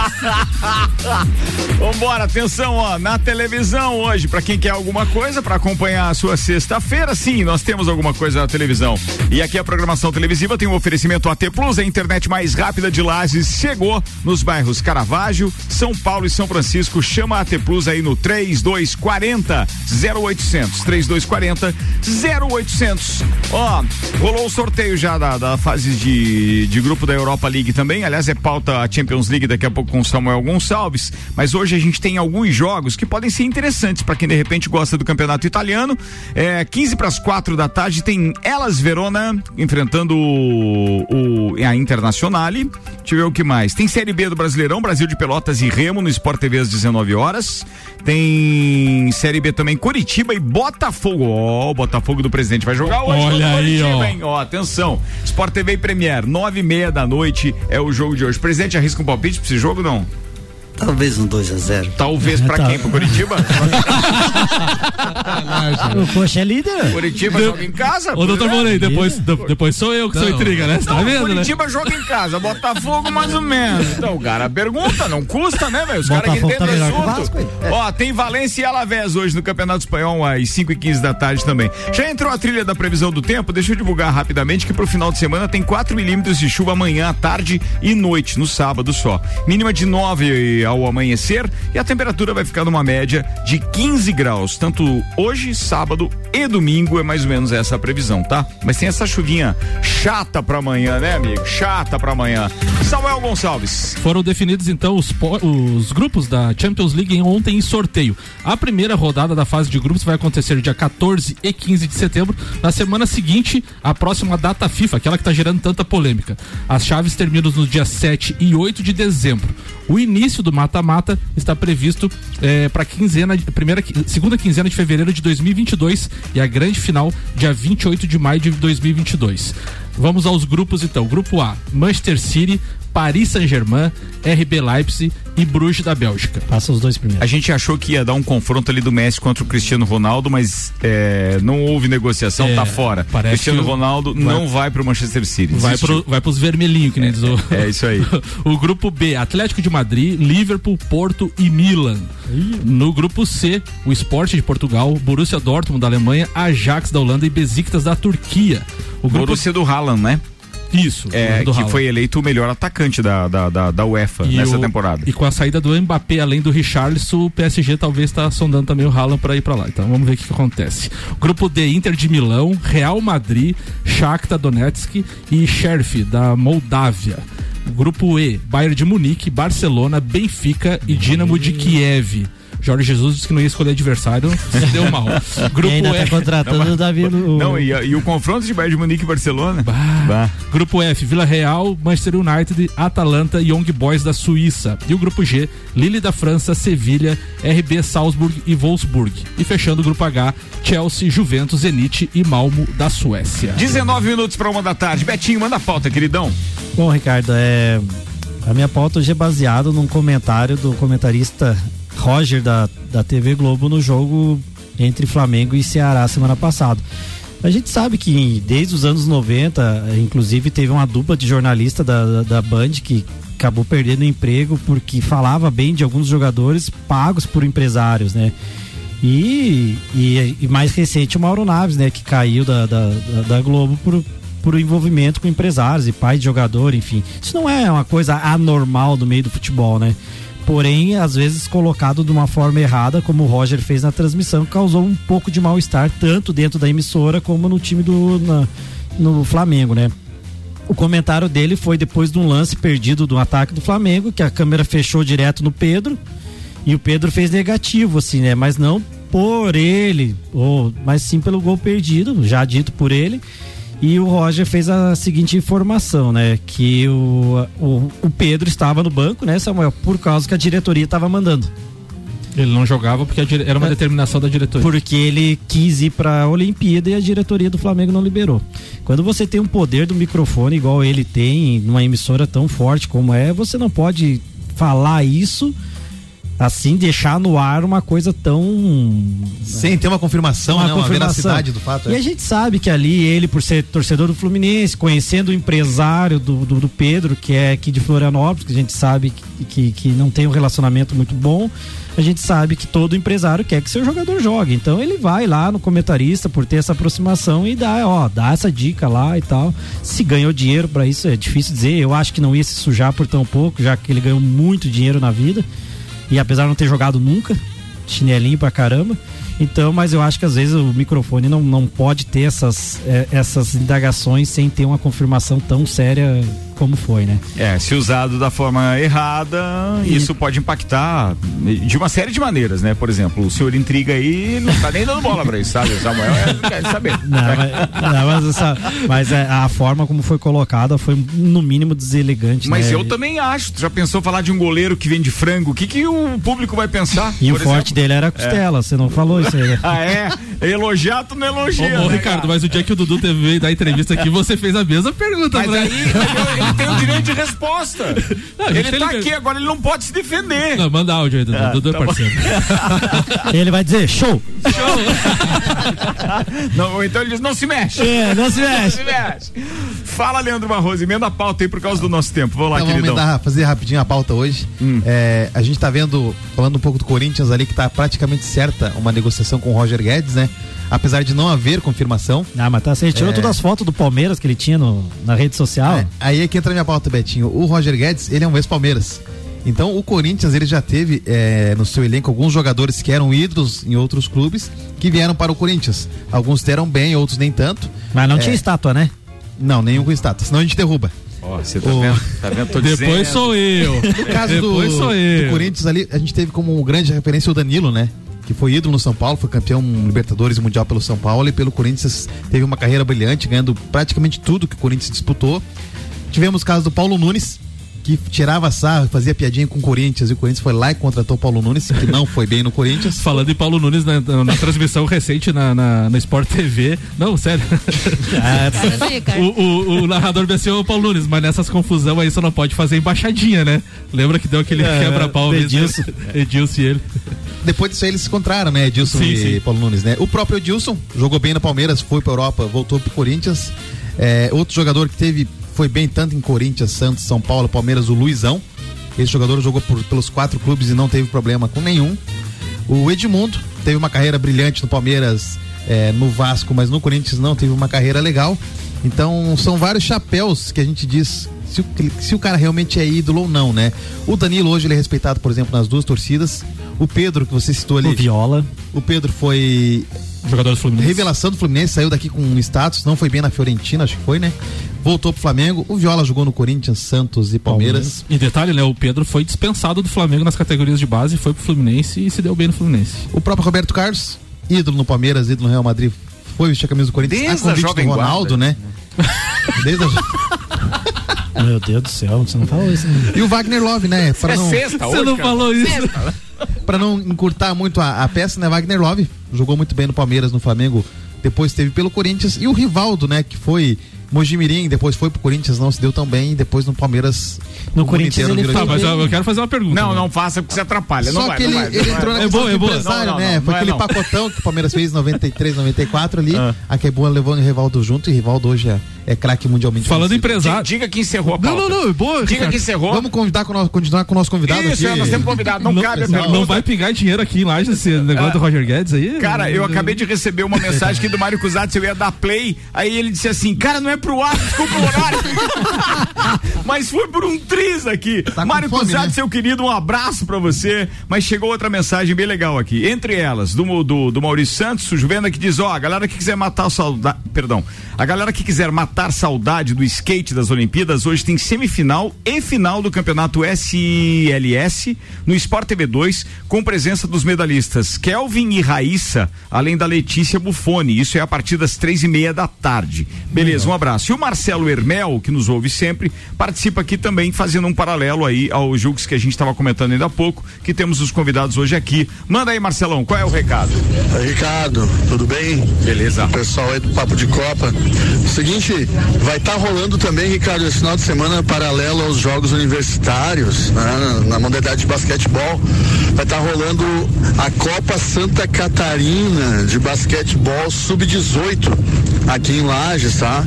Vambora, atenção, ó, na televisão hoje, pra quem quer alguma coisa pra acompanhar a sua sexta-feira, sim, nós temos alguma coisa na televisão. E aqui a programação televisiva tem um oferecimento AT Plus, a internet mais rápida de Lages, chegou nos bairros Caravaggio, São Paulo e São Francisco. Chama a AT Plus aí no 3240 0800, 3240 0800. Ó, rolou sorteio já da, da fase de, de grupo da Europa League também, aliás é pauta a Champions League daqui a pouco com Samuel Gonçalves, mas hoje a gente tem alguns jogos que podem ser interessantes para quem de repente gosta do campeonato italiano. É, 15 para as 4 da tarde tem Elas Verona enfrentando o, o a Internazionale. Deixa eu ver o que mais. Tem Série B do Brasileirão, Brasil de Pelotas e Remo no Sport TV às 19 horas. Tem Série B também Curitiba e Botafogo. Ó, o Botafogo do presidente vai jogar hoje.
Olha aí,
Curitiba,
ó.
Ó, atenção. Sport TV Premier, nove e meia da noite é o jogo de hoje. Presidente, arrisca um palpite pra esse jogo não?
Talvez um 2 a 0
Talvez pra
Tá.
quem? Pro Curitiba?
O Coxa é líder.
Curitiba joga em casa?
Ô, doutor
pois é.
Morei, depois, de- depois sou eu que sou intriga, né? Você tá
Não,
vendo, né?
Curitiba joga em casa, Botafogo mais ou menos. Então, o cara pergunta, não custa, né, velho? Os caras que
tá
entendem
o
assunto.
Vasco, hein?
Ó, tem Valência e Alavés hoje no Campeonato Espanhol às 5 e 15 da tarde também. Já entrou a trilha da previsão do tempo? Deixa eu divulgar rapidamente que pro final de semana tem 4 milímetros de chuva amanhã à tarde e noite, no sábado só. Mínima de 9 ao amanhecer e a temperatura vai ficar numa média de 15 graus, tanto hoje, sábado e domingo é mais ou menos essa a previsão, tá? Mas tem essa chuvinha chata pra amanhã, né, amigo? Chata pra amanhã. Samuel Gonçalves.
Foram definidos então os, os grupos da Champions League em ontem em sorteio. A primeira rodada da fase de grupos vai acontecer dia 14 e 15 de setembro. Na semana seguinte, a próxima data FIFA, aquela que está gerando tanta polêmica. As chaves terminam nos dias 7 e 8 de dezembro. O início do mata-mata está previsto para quinzena, primeira, segunda quinzena de fevereiro de 2022 e a grande final dia 28 de maio de 2022. Vamos aos grupos então. Grupo A: Manchester City, Paris Saint-Germain, RB Leipzig e Bruges da Bélgica.
Passa os dois primeiros.
A gente achou que ia dar um confronto ali do Messi contra o Cristiano Ronaldo, mas é, não houve negociação,
É,
tá fora.
parece
Cristiano
o-
Ronaldo
vai-
não vai pro Manchester City.
Vai, pro, vai pros vermelhinhos, que nem diz o.
É isso aí.
o grupo B, Atlético de Madrid, Liverpool, Porto e Milan. No grupo C, o Sport de Portugal, Borussia Dortmund da Alemanha, Ajax da Holanda e Besiktas da Turquia. O grupo
Borussia do Haaland, né?
Isso,
É, que
Haaland.
foi eleito o melhor atacante da, da, da, da UEFA
E
nessa
o-
temporada.
E com a saída do Mbappé, além do Richarlison, o PSG talvez está sondando também o Haaland para ir para lá. Então vamos ver o que, que acontece. Grupo D, Inter de Milão, Real Madrid, Shakhtar Donetsk e Sheriff da Moldávia. Grupo E, Bayern de Munique, Barcelona, Benfica e Dinamo de Kiev. Jorge Jesus disse que não ia escolher adversário, se deu mal. Grupo
E ainda
E.
tá contratando o Davi no-
Não, e, e o confronto de Bayern de Munique e Barcelona? Bah.
Grupo F, Vila Real, Manchester United, Atalanta e Young Boys da Suíça. E o grupo G, Lille da França, Sevilha, RB Salzburg e Wolfsburg. E fechando o grupo H, Chelsea, Juventus, Zenit e Malmo da Suécia.
19 minutos para uma da tarde. Betinho, manda a pauta, queridão.
Bom, Ricardo, é, a minha pauta hoje é baseado num comentário do comentarista Roger da, da TV Globo no jogo entre Flamengo e Ceará semana passada. A gente sabe que desde os anos 90, inclusive teve uma dupla de jornalista da, da, Band que acabou perdendo o emprego porque falava bem de alguns jogadores pagos por empresários, né? E, e, e mais recente o Mauro Naves, né? Que caiu da, da, da- Globo por, por envolvimento com empresários e pai de jogador, enfim. Isso não é uma coisa anormal do meio do futebol, né? Porém, às vezes colocado de uma forma errada, como o Roger fez na transmissão, causou um pouco de mal-estar, tanto dentro da emissora como no time do na- no Flamengo, né? O comentário dele foi depois de um lance perdido do ataque do Flamengo, que a câmera fechou direto no Pedro, e o Pedro fez negativo, assim, né? Mas não por ele, ou, mas sim pelo gol perdido, já dito por ele. E o Roger fez a seguinte informação, né? Que o, o, o Pedro estava no banco, né, Samuel? Por causa que a diretoria estava mandando.
Ele não jogava porque dire- era uma
É.
determinação da diretoria.
Porque ele quis ir para a Olimpíada e a diretoria do Flamengo não liberou. Quando você tem um poder do microfone igual ele tem, numa emissora tão forte como é, você não pode falar isso assim deixar no ar uma coisa tão
sem ter uma confirmação,
uma
né? Uma veracidade do fato.
E
é.
a gente sabe que ali ele por ser torcedor do Fluminense, conhecendo o empresário do, do, do Pedro, que é aqui de Florianópolis, que a gente sabe que, que, que não tem um relacionamento muito bom, a gente sabe que todo empresário quer que seu jogador jogue. Então ele vai lá no comentarista por ter essa aproximação e dá, ó, dá essa dica lá e tal. Se ganhou dinheiro para isso é difícil dizer. Eu acho que não ia se sujar por tão pouco, já que ele ganhou muito dinheiro na vida. E apesar de não ter jogado nunca, chinelinho pra caramba. Então, mas eu acho que às vezes o microfone não, não pode ter essas, é, essas indagações sem ter uma confirmação tão séria como foi, né?
É, se usado da forma errada, e... isso pode impactar de uma série de maneiras, né? Por exemplo, o senhor intriga aí não tá nem dando bola pra isso, sabe? O Samuel é, não quer saber.
Não, mas, não, mas, essa, mas é, a forma como foi colocada foi no mínimo deselegante.
Mas
né?
eu também acho. Tu já pensou falar de um goleiro que vende frango? O que, que o público vai pensar?
E o exemplo? forte dele era a costela, é. você não falou isso aí, né?
ah, é? Elogiar, tu não elogia.
Ô, ô
né,
Ricardo,
cara?
mas o dia que o Dudu teve da entrevista aqui, você fez a mesma pergunta
mas
pra
aí, ele tem o direito de resposta.
Não,
ele tá
ele...
aqui, agora ele não pode se defender.
Não, manda áudio aí, Dudu.
Ah,
Dudu é
tá
parceiro.
ele vai dizer show.
não, ou então ele diz, não se mexe.
É, não se mexe.
não se mexe. Fala, Leandro Barroso, emenda a pauta aí por causa do nosso tempo. Vamos lá,
então,
queridão.
Vamos emendar, fazer rapidinho a pauta hoje. Hum. É, a gente tá vendo, falando um pouco do Corinthians ali, que tá praticamente certa uma negociação com o Roger Guedes, né? Apesar de não haver confirmação.
Ah, mas tá, você tirou
É.
todas as fotos do Palmeiras que ele tinha no, na rede social.
É, aí é que entra a minha pauta, Betinho. O Roger Guedes, ele é um ex-Palmeiras. Então o Corinthians ele já teve é, no seu elenco alguns jogadores que eram ídolos em outros clubes que vieram para o Corinthians. Alguns deram bem, outros nem tanto.
Mas não
É,
tinha estátua, né?
Não, nenhum com estátua, senão a gente derruba.
Ó, você tá
O-
vendo? Tá vendo? Tô
Depois
dizendo.
sou eu.
No caso do,
Depois sou eu.
do Corinthians ali, a gente teve como grande referência o Danilo, né? Que foi ídolo no São Paulo, foi campeão Libertadores Mundial pelo São Paulo e pelo Corinthians teve uma carreira brilhante, ganhando praticamente tudo que o Corinthians disputou. Tivemos o caso do Paulo Nunes, que tirava sarro, fazia piadinha com o Corinthians e o Corinthians foi lá e contratou o Paulo Nunes, que não foi bem no Corinthians.
Falando em Paulo Nunes na, na- na transmissão recente na, na, na Sport TV. Não, sério. O, o, o narrador venceu o Paulo Nunes, mas nessas confusão aí você não pode fazer embaixadinha, né? Lembra que deu aquele
É,
quebra-pau?
Edilson.
Edilson e ele.
Depois disso aí eles se encontraram, né? Edilson
Sim,
e
sim.
Paulo Nunes, né? O próprio Edilson jogou bem no Palmeiras, foi pra Europa, voltou pro Corinthians. É, outro jogador que teve, foi bem tanto em Corinthians, Santos, São Paulo, Palmeiras, o Luizão. Esse jogador jogou por- pelos quatro clubes e não teve problema com nenhum. O Edmundo teve uma carreira brilhante no Palmeiras, é, no Vasco, mas no Corinthians não teve uma carreira legal. Então são vários chapéus que a gente diz se o, se o cara realmente é ídolo ou não, né? O Danilo hoje ele é respeitado, por exemplo, nas duas torcidas. O Pedro, que você citou ali.
O Viola.
O Pedro foi
Jogador do Fluminense.
revelação do Fluminense, saiu daqui com um status, não foi bem na Fiorentina, acho que foi, né? Voltou pro Flamengo. O Viola jogou no Corinthians, Santos e Palmeiras.
E detalhe, né? O Pedro foi dispensado do Flamengo nas categorias de base, foi pro Fluminense e se deu bem no Fluminense.
O próprio Roberto Carlos, ídolo no Palmeiras, ídolo no Real Madrid, foi vestir a camisa do Corinthians
Desde
a convite
a Jovem
do Ronaldo,
Guarda.
né? Desde a...
Meu Deus do céu, você não falou isso. Né?
E o Wagner Love, né? Pra
É
não,
sexta
Você
hoje,
não
cara.
falou isso.
pra não encurtar muito a, a peça, né? Wagner Love jogou muito bem no Palmeiras, no Flamengo, depois teve pelo Corinthians. E o Rivaldo, né? Que foi Mojimirim, depois foi pro Corinthians, não se deu tão bem, e depois no Palmeiras.
No
o
Corinthians
inteiro
ele
virou
Tá, mas eu, eu quero fazer uma pergunta.
Não,
né?
não faça porque você atrapalha. Não
Só
vai,
que
não
ele,
vai,
ele entrou na
É é
empresário,
Não, não,
né?
não,
Foi
não é
aquele pacotão que o Palmeiras fez em 93, 94 ali.
Ah.
A Kebua levou o Rivaldo junto e Rivaldo hoje é, é craque mundialmente.
Falando em
conhecido.
empresário.
Diga que encerrou a
Não,
pauta.
não, não, é boa.
Diga
Ricardo.
que encerrou.
Vamos convidar com o nosso, continuar com o nosso convidado
Isso,
aqui.
nós temos convidado. Não,
Não,
cabe a
não,
pergunta.
não vai pingar dinheiro aqui em Lages esse negócio do Roger Guedes aí?
Cara, eu acabei de receber uma mensagem aqui do Mário Cusatz, eu ia dar play, aí ele disse assim, cara, não é pro ar, desculpa o horário. Mas foi por um triz aqui.
Tá
Mário Cusatz,
né?
seu querido, um abraço pra você. Mas chegou outra mensagem bem legal aqui. Entre elas, do, do, do Maurício Santos, o Juvena que diz, ó, a galera que quiser matar saudade, perdão, a galera que quiser matar saudade do skate das Olimpíadas, hoje tem semifinal e final do campeonato SLS no Sport TV 2, com presença dos medalhistas Kelvin e Raíssa, além da Letícia Buffoni. Isso é a partir das três e meia da tarde. Beleza, um abraço. E o Marcelo Hermel, que nos ouve sempre, participa aqui também, fazendo um paralelo aí aos julgos que a gente estava comentando ainda há pouco, que temos os convidados hoje aqui. Manda aí, Marcelão, qual é o recado?
Oi, Ricardo, tudo bem?
Beleza.
Pessoal aí do Papo de Copa. Seguinte, vai estar rolando também, Ricardo, esse final de semana paralelo aos Jogos Universitários, né, na modalidade de basquetebol, vai estar rolando a Copa Santa Catarina de basquetebol sub-18 aqui em Lages, tá?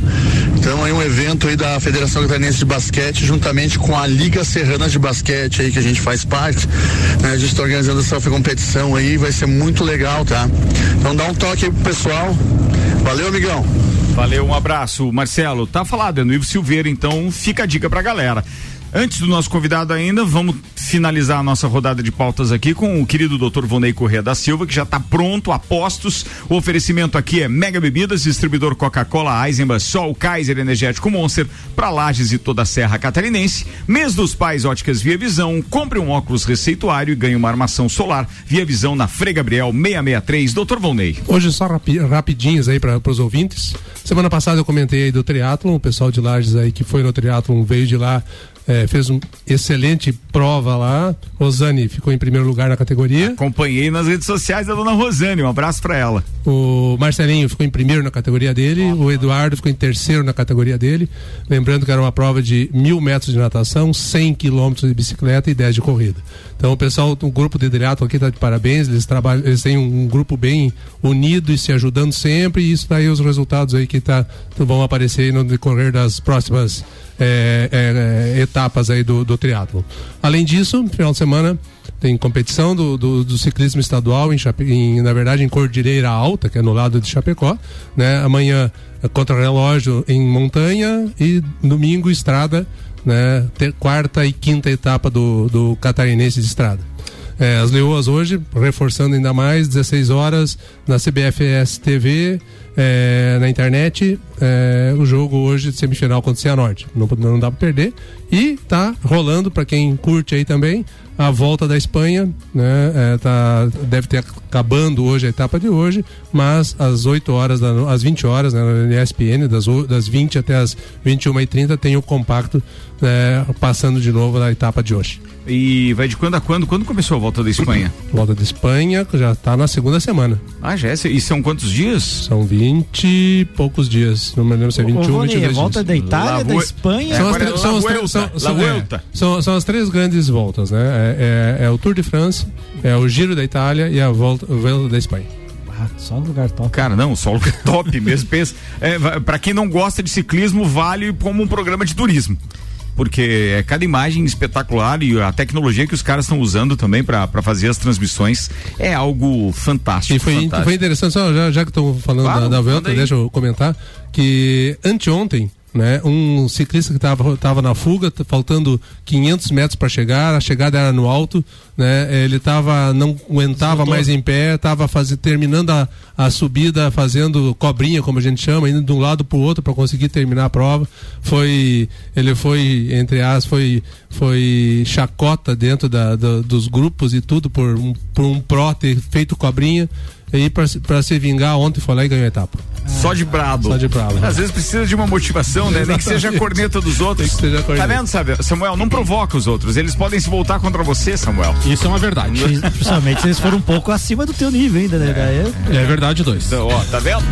Então é um evento aí da Federação Catarinense de Basquete, juntamente com a Liga Serrana de Basquete aí que a gente faz parte. Né? A gente está organizando essa competição aí, vai ser muito legal, tá? Então dá um toque aí pro pessoal. Valeu, amigão.
Valeu, um abraço, Marcelo. Tá falado, é no Ivo Silveira, então fica a dica pra galera. Antes do nosso convidado ainda, vamos finalizar a nossa rodada de pautas aqui com o querido Dr. Vonei Corrêa da Silva, que já está pronto, a postos. O oferecimento aqui é Mega Bebidas, distribuidor Coca-Cola, Eisenbahn, Sol, Kaiser Energético Monster, para Lages e toda a Serra Catarinense. Mês dos Pais Óticas Via Visão, compre um óculos receituário e ganhe uma armação solar Via Visão na Frei Gabriel 663. Dr. Vonei.
Hoje só rapi, rapidinhos aí para os ouvintes. Semana passada eu comentei aí do triatlon, o pessoal de Lages aí que foi no triatlon veio de lá é, fez uma excelente prova lá. Rosane ficou em primeiro lugar na categoria.
Acompanhei nas redes sociais da dona Rosane, um abraço para ela.
O Marcelinho ficou em primeiro na categoria dele, o Eduardo ficou em terceiro na categoria dele. Lembrando que era uma prova de mil metros de natação, 100 quilômetros de bicicleta e 10 de corrida. Então o pessoal, o grupo de triatlo aqui está de parabéns, eles trabalham, eles têm um, um, grupo bem unido e se ajudando sempre, e isso daí os resultados aí que tá, vão aparecer no decorrer das próximas é, é, é, etapas aí do, do triatlo. Além disso, final de semana tem competição do, do, do ciclismo estadual em, Chape, em, na verdade em Cordilheira Alta, que é no lado de Chapecó, né? Amanhã é contra relógio em montanha e domingo estrada né? Ter quarta e quinta etapa do, do catarinense de estrada. É, as leoas hoje, reforçando ainda mais, 16 horas na CBFS TV, é, na internet, é, o jogo hoje de semifinal contra o Cianorte. Não, não dá para perder. E tá rolando, para quem curte aí também, a volta da Espanha, né? É, tá, deve ter acabando hoje a etapa de hoje, mas às 8 horas, da, às 20 horas, né, na ESPN, das, das 20 até as 21h30, tem o compacto né, passando de novo na etapa de hoje.
E vai de quando a quando? Quando começou a volta da Espanha?
volta da Espanha já está na segunda semana.
Ah, já é? E são quantos dias?
São 20 e poucos dias. Não me lembro se é 21 ou 22
volta
dias.
da Itália, da Espanha.
São, as, são, as, são, são, é, são, são as três grandes voltas, né? É, é, é, o Tour de France, é o Giro da Itália e a volta, a volta da Espanha.
Ah, só lugar top.
Cara, não, só lugar top mesmo. Pensa, é, para quem não gosta de ciclismo, vale como um programa de turismo porque é cada imagem espetacular e a tecnologia que os caras estão usando também para fazer as transmissões é algo fantástico.
E foi,
fantástico.
foi interessante, só, já, já que estou falando claro, da, da Velta, deixa eu comentar, que anteontem né? Um ciclista que estava tava na fuga, faltando 500 metros para chegar, a chegada era no alto, né? Ele tava não aguentava mais em pé, estava terminando a, a subida, fazendo cobrinha, como a gente chama, indo de um lado para o outro para conseguir terminar a prova. Foi, ele foi entre as foi foi chacota dentro da, da, dos grupos e tudo por um, por um pró ter feito cobrinha e para se vingar ontem foi lá e ganhou a etapa.
Só de brabo.
Só de brabo.
Às vezes precisa de uma motivação, né? Nem que seja a corneta dos outros.
que seja a corneta.
Tá vendo, sabe? Samuel, não provoca os outros. Eles podem se voltar contra você, Samuel.
Isso é uma verdade.
Principalmente se eles foram um pouco acima do teu nível ainda, né?
É, é verdade, dois.
Então, ó, tá vendo?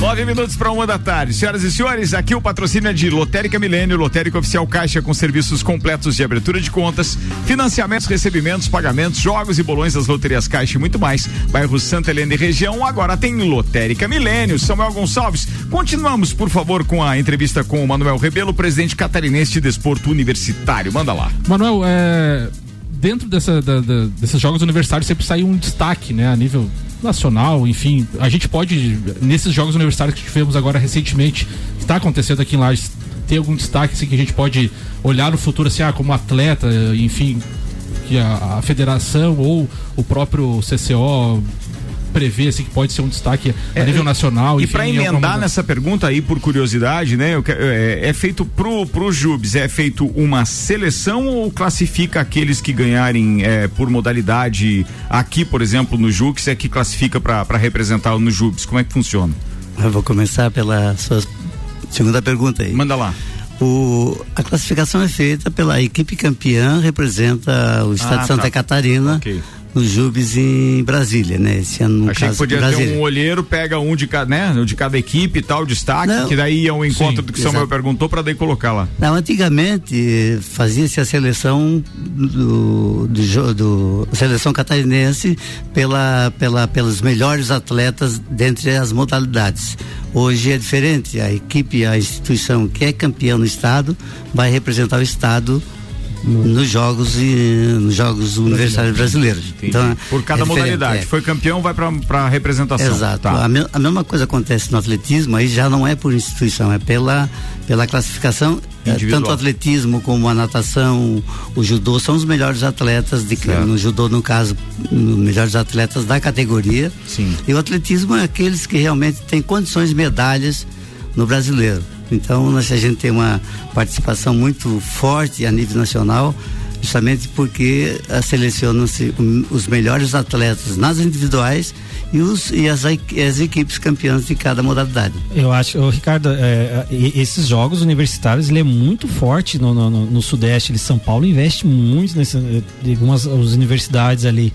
Nove minutos para uma da tarde. Senhoras e senhores, aqui o patrocínio é de Lotérica Milênio, Lotérica Oficial Caixa com serviços completos de abertura de contas, financiamentos, recebimentos, pagamentos, jogos e bolões das loterias Caixa e muito mais. Bairro Santa Helena e região, agora tem Lotérica Milênio. Samuel Gonçalves, Continuamos, por favor, com a entrevista com o Manuel Rebelo, presidente catarinense de desporto universitário. Manda lá.
Manuel, é, dentro dessa, da, da, desses jogos universitários sempre sai um destaque, né, a nível nacional, enfim. A gente pode, nesses jogos universitários que tivemos agora recentemente, está acontecendo aqui em Lages, tem algum destaque assim, que a gente pode olhar no futuro, assim, ah, como atleta, enfim, que a, a federação ou o próprio CCO prevê assim, que pode ser um destaque é, a nível nacional?
E para emendar nessa pergunta aí, por curiosidade, né? É, é, feito pro, pro Jubes, é feito uma seleção ou classifica aqueles que ganharem é, por modalidade aqui, por exemplo, no Jux, é que classifica para representar no Jubes? Como é que funciona?
Eu vou começar pela sua segunda pergunta aí.
Manda lá.
O, a classificação é feita pela equipe campeã, representa o estado ah, de Santa tá. Catarina. Okay no Jubes em Brasília, né? Esse ano no
Achei
caso
que podia
Brasília.
ter um olheiro, pega um de cada, né? De cada equipe e tal, destaque,
Não.
que daí é um encontro
Sim,
do que o Samuel perguntou para daí colocar lá.
Não, antigamente eh, fazia-se a seleção do, do, do- seleção catarinense pela, pela, pelos melhores atletas dentre as modalidades. Hoje é diferente. A equipe, a instituição que é campeã no estado vai representar o estado nos jogos e nos jogos universitários brasileiros. Então,
Por cada
é
modalidade.
é.
Foi campeão, vai pra, pra representação.
Exato.
Tá.
A, me- a mesma coisa acontece no atletismo, aí já não é por instituição, é pela, pela classificação. eh,
Individual.
Tanto o atletismo como a natação, o judô são os melhores atletas de no judô no caso, os melhores atletas da categoria.
Sim.
E o atletismo é aqueles que realmente têm condições de medalhas no brasileiro. Então, a gente tem uma participação muito forte a nível nacional, justamente porque ah, selecionam-se os melhores atletas nas individuais e, os, e as, as equipes campeãs de cada modalidade.
Eu acho, ô, Ricardo, é, esses jogos universitários ele é muito forte no, no, no- Sudeste. Ele, São Paulo investe muito nessa, em algumas as universidades ali.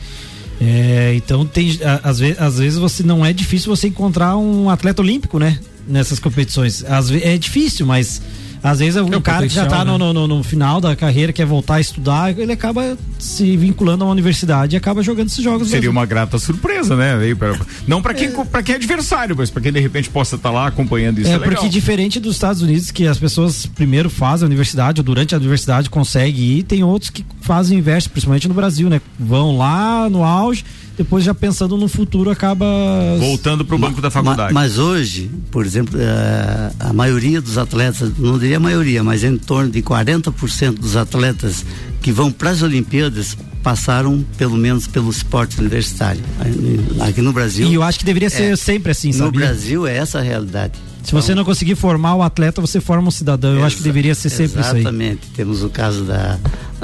É, então tem às, vezes, às vezes você não é difícil você encontrar um atleta olímpico, né? Nessas competições. Às é difícil, mas às vezes um
o
cara que já tá no,
né?
no, no- no final da carreira, quer voltar a estudar, ele acaba se vinculando a uma universidade e acaba jogando esses jogos.
Seria
mesmo.
uma grata surpresa, né? Não para quem, pra quem é adversário, mas para quem de repente possa estar lá acompanhando isso. É,
É,
legal.
porque diferente dos Estados Unidos, que as pessoas primeiro fazem a universidade, ou durante a universidade conseguem ir, tem outros que fazem o inverso, principalmente no Brasil, né? Vão lá no auge, depois já pensando no futuro acaba.
Voltando para o banco da faculdade.
Ma- Mas hoje, por exemplo, eh, a maioria dos atletas, não diria a maioria, mas em torno de 40% dos atletas que vão para as Olimpíadas passaram pelo menos pelo esporte universitário. Aqui no Brasil.
E eu acho que deveria ser sempre assim,
No
sabia?
Brasil é essa a realidade.
Se você não conseguir formar o atleta, você forma um cidadão. Eu acho que deveria ser sempre isso aí.
Exatamente. Temos o caso da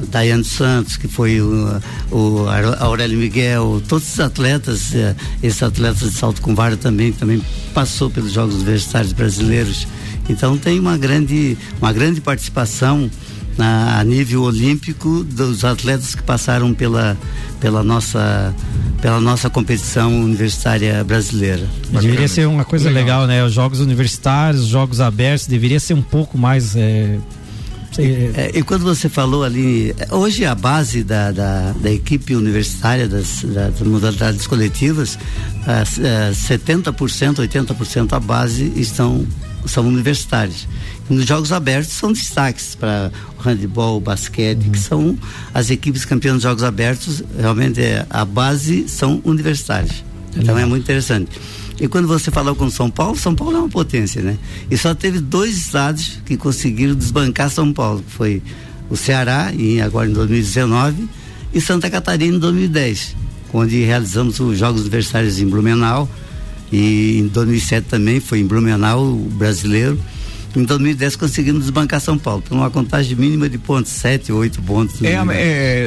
Daiane Santos, que foi o, o Aurélio Miguel, todos esses atletas, eh, esses atletas de salto com vara também, também passou pelos Jogos Universitários Brasileiros. Então tem uma grande, uma grande participação na, a nível olímpico dos atletas que passaram pela, pela, nossa, pela nossa competição universitária brasileira.
Deveria ser uma coisa legal, né? Os jogos universitários, os jogos abertos, deveria ser um pouco mais. é, é,
É, e quando você falou ali, hoje a base da, da, da equipe universitária das, da- das modalidades coletivas, as, é, 70%, 80% a base estão são universitários. E nos jogos abertos são destaques para handebol, basquete, que são as equipes campeãs dos jogos abertos, realmente é, a base são universitários. Então é muito interessante. E quando você falou com São Paulo, São Paulo é uma potência, né? E só teve dois estados que conseguiram desbancar São Paulo, que foi o Ceará, em, agora em 2019, e Santa Catarina em 2010, onde realizamos os Jogos Universitários em Blumenau, e em 2007 também foi em Blumenau, o brasileiro. Em 2010 conseguimos desbancar São Paulo, por uma contagem mínima de pontos, 7, 8 pontos.
É,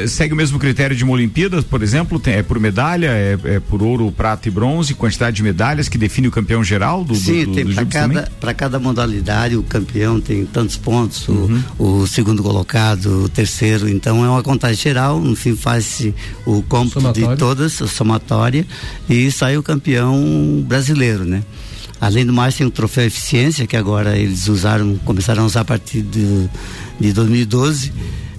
é, segue o mesmo critério de uma Olimpíada, por exemplo? Tem- é por medalha, é, é por ouro, prata e bronze, quantidade de medalhas que define o campeão geral do,
Sim,
do,
tem
do
para
Júpiter também?
cada, cada modalidade, o campeão tem tantos pontos, o-
Uhum.
o, segundo colocado, o terceiro. Então é uma contagem geral, no fim faz-se o cômputo de todas, a somatória, e sai o campeão brasileiro, né? Além do mais, tem o troféu eficiência, que agora eles usaram, começaram a usar a partir de, de 2012.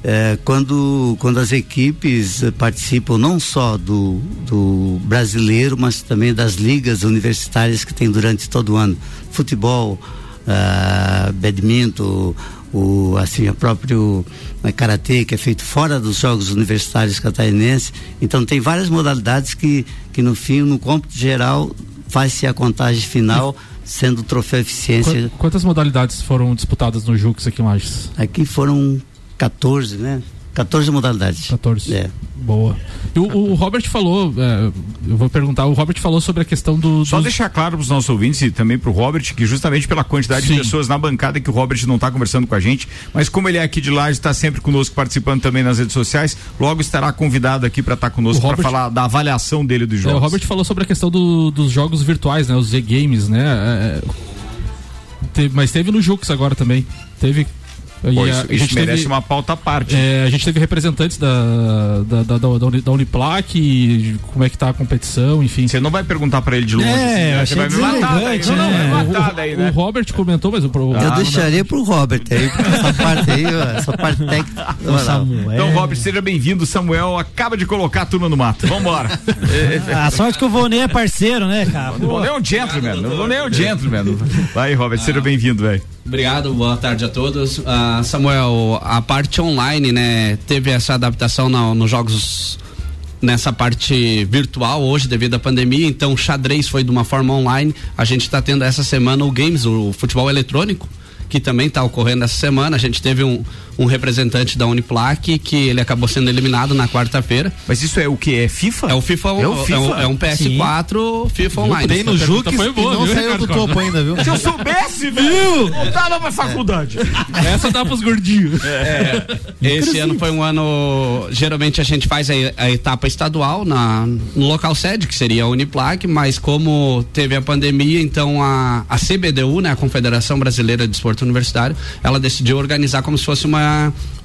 eh, quando, quando as equipes participam não só do, do brasileiro, mas também das ligas universitárias que tem durante todo o ano. Futebol, ah, badminton, o assim, o próprio eh, karatê que é feito fora dos jogos universitários catarinenses. Então tem várias modalidades que, que no fim, no cômputo geral, faz-se a contagem final, sendo o troféu eficiência.
Qu- Quantas modalidades foram disputadas no Jux aqui em Lages?
Aqui foram 14, né? 14 modalidades.
14.
É.
Boa. E o, o Robert falou, é, eu vou perguntar, o Robert falou sobre a questão do.
Só
dos-
deixar claro para os nossos ouvintes e também para o Robert que justamente pela quantidade
Sim.
de pessoas na bancada que o Robert não está conversando com a gente, mas como ele é aqui de lá, está sempre conosco participando também nas redes sociais, logo estará convidado aqui para estar conosco
O
para
Robert-
falar da avaliação dele dos
É,
jogos.
o Robert falou sobre a questão do- dos jogos virtuais, né? Os Z-Games, né? É, é, te- mas teve no Jux agora também. Teve.
Pô,
a-
isso
a
isso
gente
merece
teve-
uma pauta à parte.
É, a gente teve representantes da, da, da, da, Uni- da Uniplac, e como é que tá a competição, enfim.
Você não vai perguntar pra ele de longe,
É,
assim, né?
achei
Você vai me matar daí,
deselegante,
não, não,
né?
vai
O-
matar daí, né?
O Robert comentou, mas o pro-
Eu deixaria pro Robert aí, essa parte aí, essa parte técnica.
Então, Robert, seja bem-vindo. Samuel acaba de colocar a turma no mato. Vambora.
A sorte que o Vonei é parceiro, né, cara?
O Vonei é um gentleman. O Vonei é um gentleman. Vai, Robert, seja bem-vindo, velho.
Obrigado, boa tarde a todos. Ah, Samuel, a parte online, né, teve essa adaptação na- nos jogos nessa parte virtual hoje devido à pandemia, então o xadrez foi de uma forma online. A gente está tendo essa semana o games, o futebol eletrônico, que também está ocorrendo essa semana. A gente teve um, um representante da Uniplac que ele acabou sendo eliminado na quarta-feira.
Mas isso é o que? É FIFA?
É o FIFA,
É o FIFA?
é um, é um PS4 FIFA online.
Tem no Jux e não saiu do topo ainda, viu?
Se eu soubesse, velho, voltava pra faculdade.
Essa dá pros gordinhos.
É, esse ano foi um ano. Geralmente a gente faz a, a etapa estadual na, no local sede, que seria a Uniplac, mas como teve a pandemia, então a, a CBDU, né, a Confederação Brasileira de Esporte Universitário, ela decidiu organizar como se fosse uma,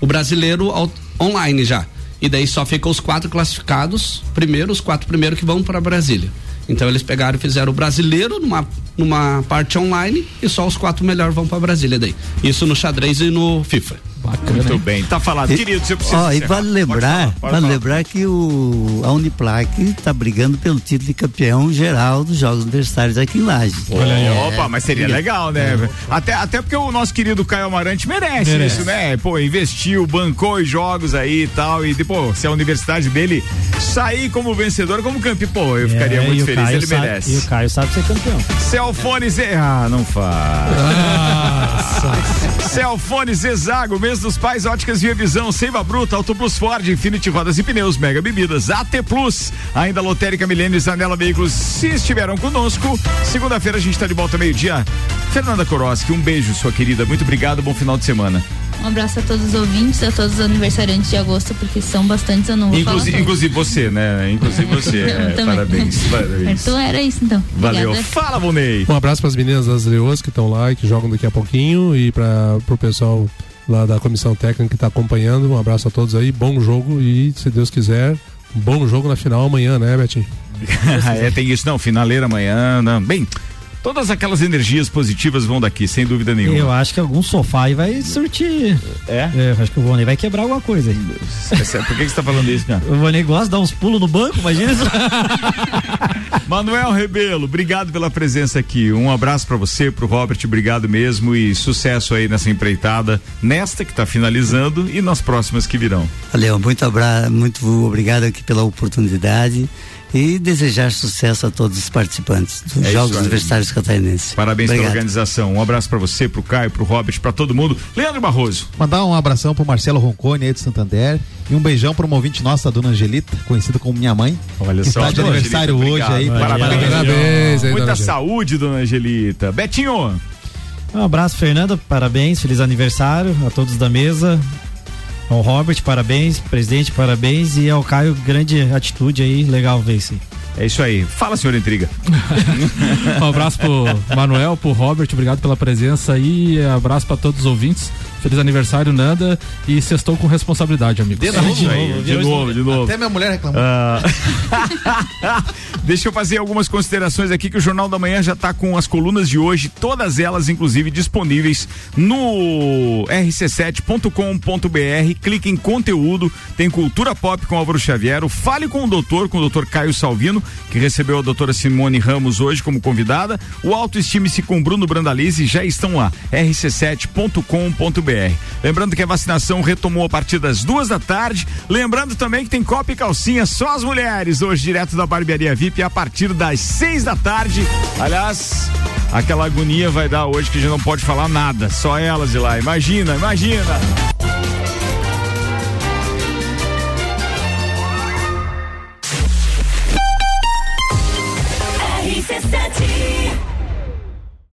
o brasileiro online já. E daí só ficam os quatro classificados, primeiro, os quatro primeiros que vão para Brasília. Então eles pegaram e fizeram o brasileiro numa, numa parte online e só os quatro melhores vão para Brasília daí. Isso no xadrez e no FIFA.
Muito bem, tá falado.
E-
Querido, você precisa.
Ó, e vale lembrar,
pode
vale
falar.
lembrar que o, a Uniplac está brigando pelo título de campeão geral dos Jogos Universitários aqui em Lages.
Olha aí,
É.
opa, mas seria legal, né? Até, até porque o nosso querido Caio Amarante merece,
Merece.
isso, né? Pô, investiu, bancou os jogos aí e tal. E, pô, se a universidade dele sair como vencedor, como campeão, pô, eu ficaria
É,
muito
e o
feliz. Ele
sabe-
merece.
E o Caio sabe ser campeão.
Celfone Z. Ah, não faz. Celfone Zezago, mês dos pais, óticas Via Visão, Seiva Bruta, Auto Plus Ford, Infinity Rodas e Pneus, Mega Bebidas, AT Plus, ainda Lotérica Milênio e Zanela Veículos, se estiveram conosco. Segunda-feira a gente está de volta meio-dia. Fernanda Koroski, um beijo, sua querida. Muito obrigado, bom final de semana.
Um abraço a todos os ouvintes, a todos os aniversariantes de agosto, porque são bastantes, eu não vou
Inclusive,
falar.
inclusive você, né? Inclusive você. é, parabéns, parabéns.
Então era isso então.
Valeu.
Obrigada.
Fala, Vonei.
Um abraço para as meninas das Leoas que estão lá e que jogam daqui a pouquinho e para o pessoal lá da comissão técnica que está acompanhando. Um abraço a todos aí, bom jogo e, se Deus quiser, um bom jogo na final amanhã, né, Betinho?
é, tem isso, não, finaleira amanhã, não. Bem, todas aquelas energias positivas vão daqui, sem dúvida nenhuma.
Eu acho que algum sofá aí vai surtir.
É?
eu acho que o Vonei vai quebrar alguma coisa aí.
Por que, que você tá falando isso, cara?
O Vonei gosta de dar uns pulos no banco, imagina isso.
Manuel Rebelo, obrigado pela presença aqui. Um abraço pra você, pro Robert, obrigado mesmo e sucesso aí nessa empreitada, nesta que tá finalizando e nas próximas que virão.
Valeu, muito, abra... muito obrigado aqui pela oportunidade e desejar sucesso a todos os participantes dos
É
Jogos
aí.
Universitários Catarinenses.
Parabéns pela
Obrigado.
organização. Um abraço pra você, pro Caio, pro Robert, pra todo mundo. Leandro Barroso.
Mandar um abração pro Marcelo Roncone aí do Santander e um beijão pro uma ouvinte nossa, a dona Angelita, conhecida como minha mãe.
Olha
que
só,
Tá de aniversário
Angelita,
hoje aí.
obrigado. Parabéns.
Parabéns aí,
Muita
dona
saúde, dona Angelita. Betinho.
Um abraço, Fernanda, parabéns, feliz aniversário a todos da mesa. Ao Robert, parabéns, presidente, parabéns. E ao Caio, grande atitude aí, legal ver isso aí.
É isso aí. Fala, senhor Intriga.
Um abraço pro Manuel, pro Robert, obrigado pela presença aí. Abraço pra todos os ouvintes. Feliz aniversário, Nanda. E sextou com responsabilidade, amigos.
De novo, aí, de novo, de novo.
Até minha mulher reclamou.
Ah, Deixa eu fazer algumas considerações aqui que o Jornal da Manhã já está com as colunas de hoje, todas elas inclusive disponíveis no rc7.com.br. Clique em conteúdo, tem Cultura Pop com Álvaro Xavier, Fale com o Doutor, com o Dr. Caio Salvino, que recebeu a doutora Simone Ramos hoje como convidada. O Autoestime-se com Bruno Brandalize já estão lá, rc7.com.br. Lembrando que a vacinação retomou a partir das duas da tarde. Lembrando também que tem copa e calcinha só as mulheres, hoje direto da barbearia VIP a partir das seis da tarde. Aliás, aquela agonia vai dar hoje que a gente não pode falar nada, só elas de lá. Imagina, imagina.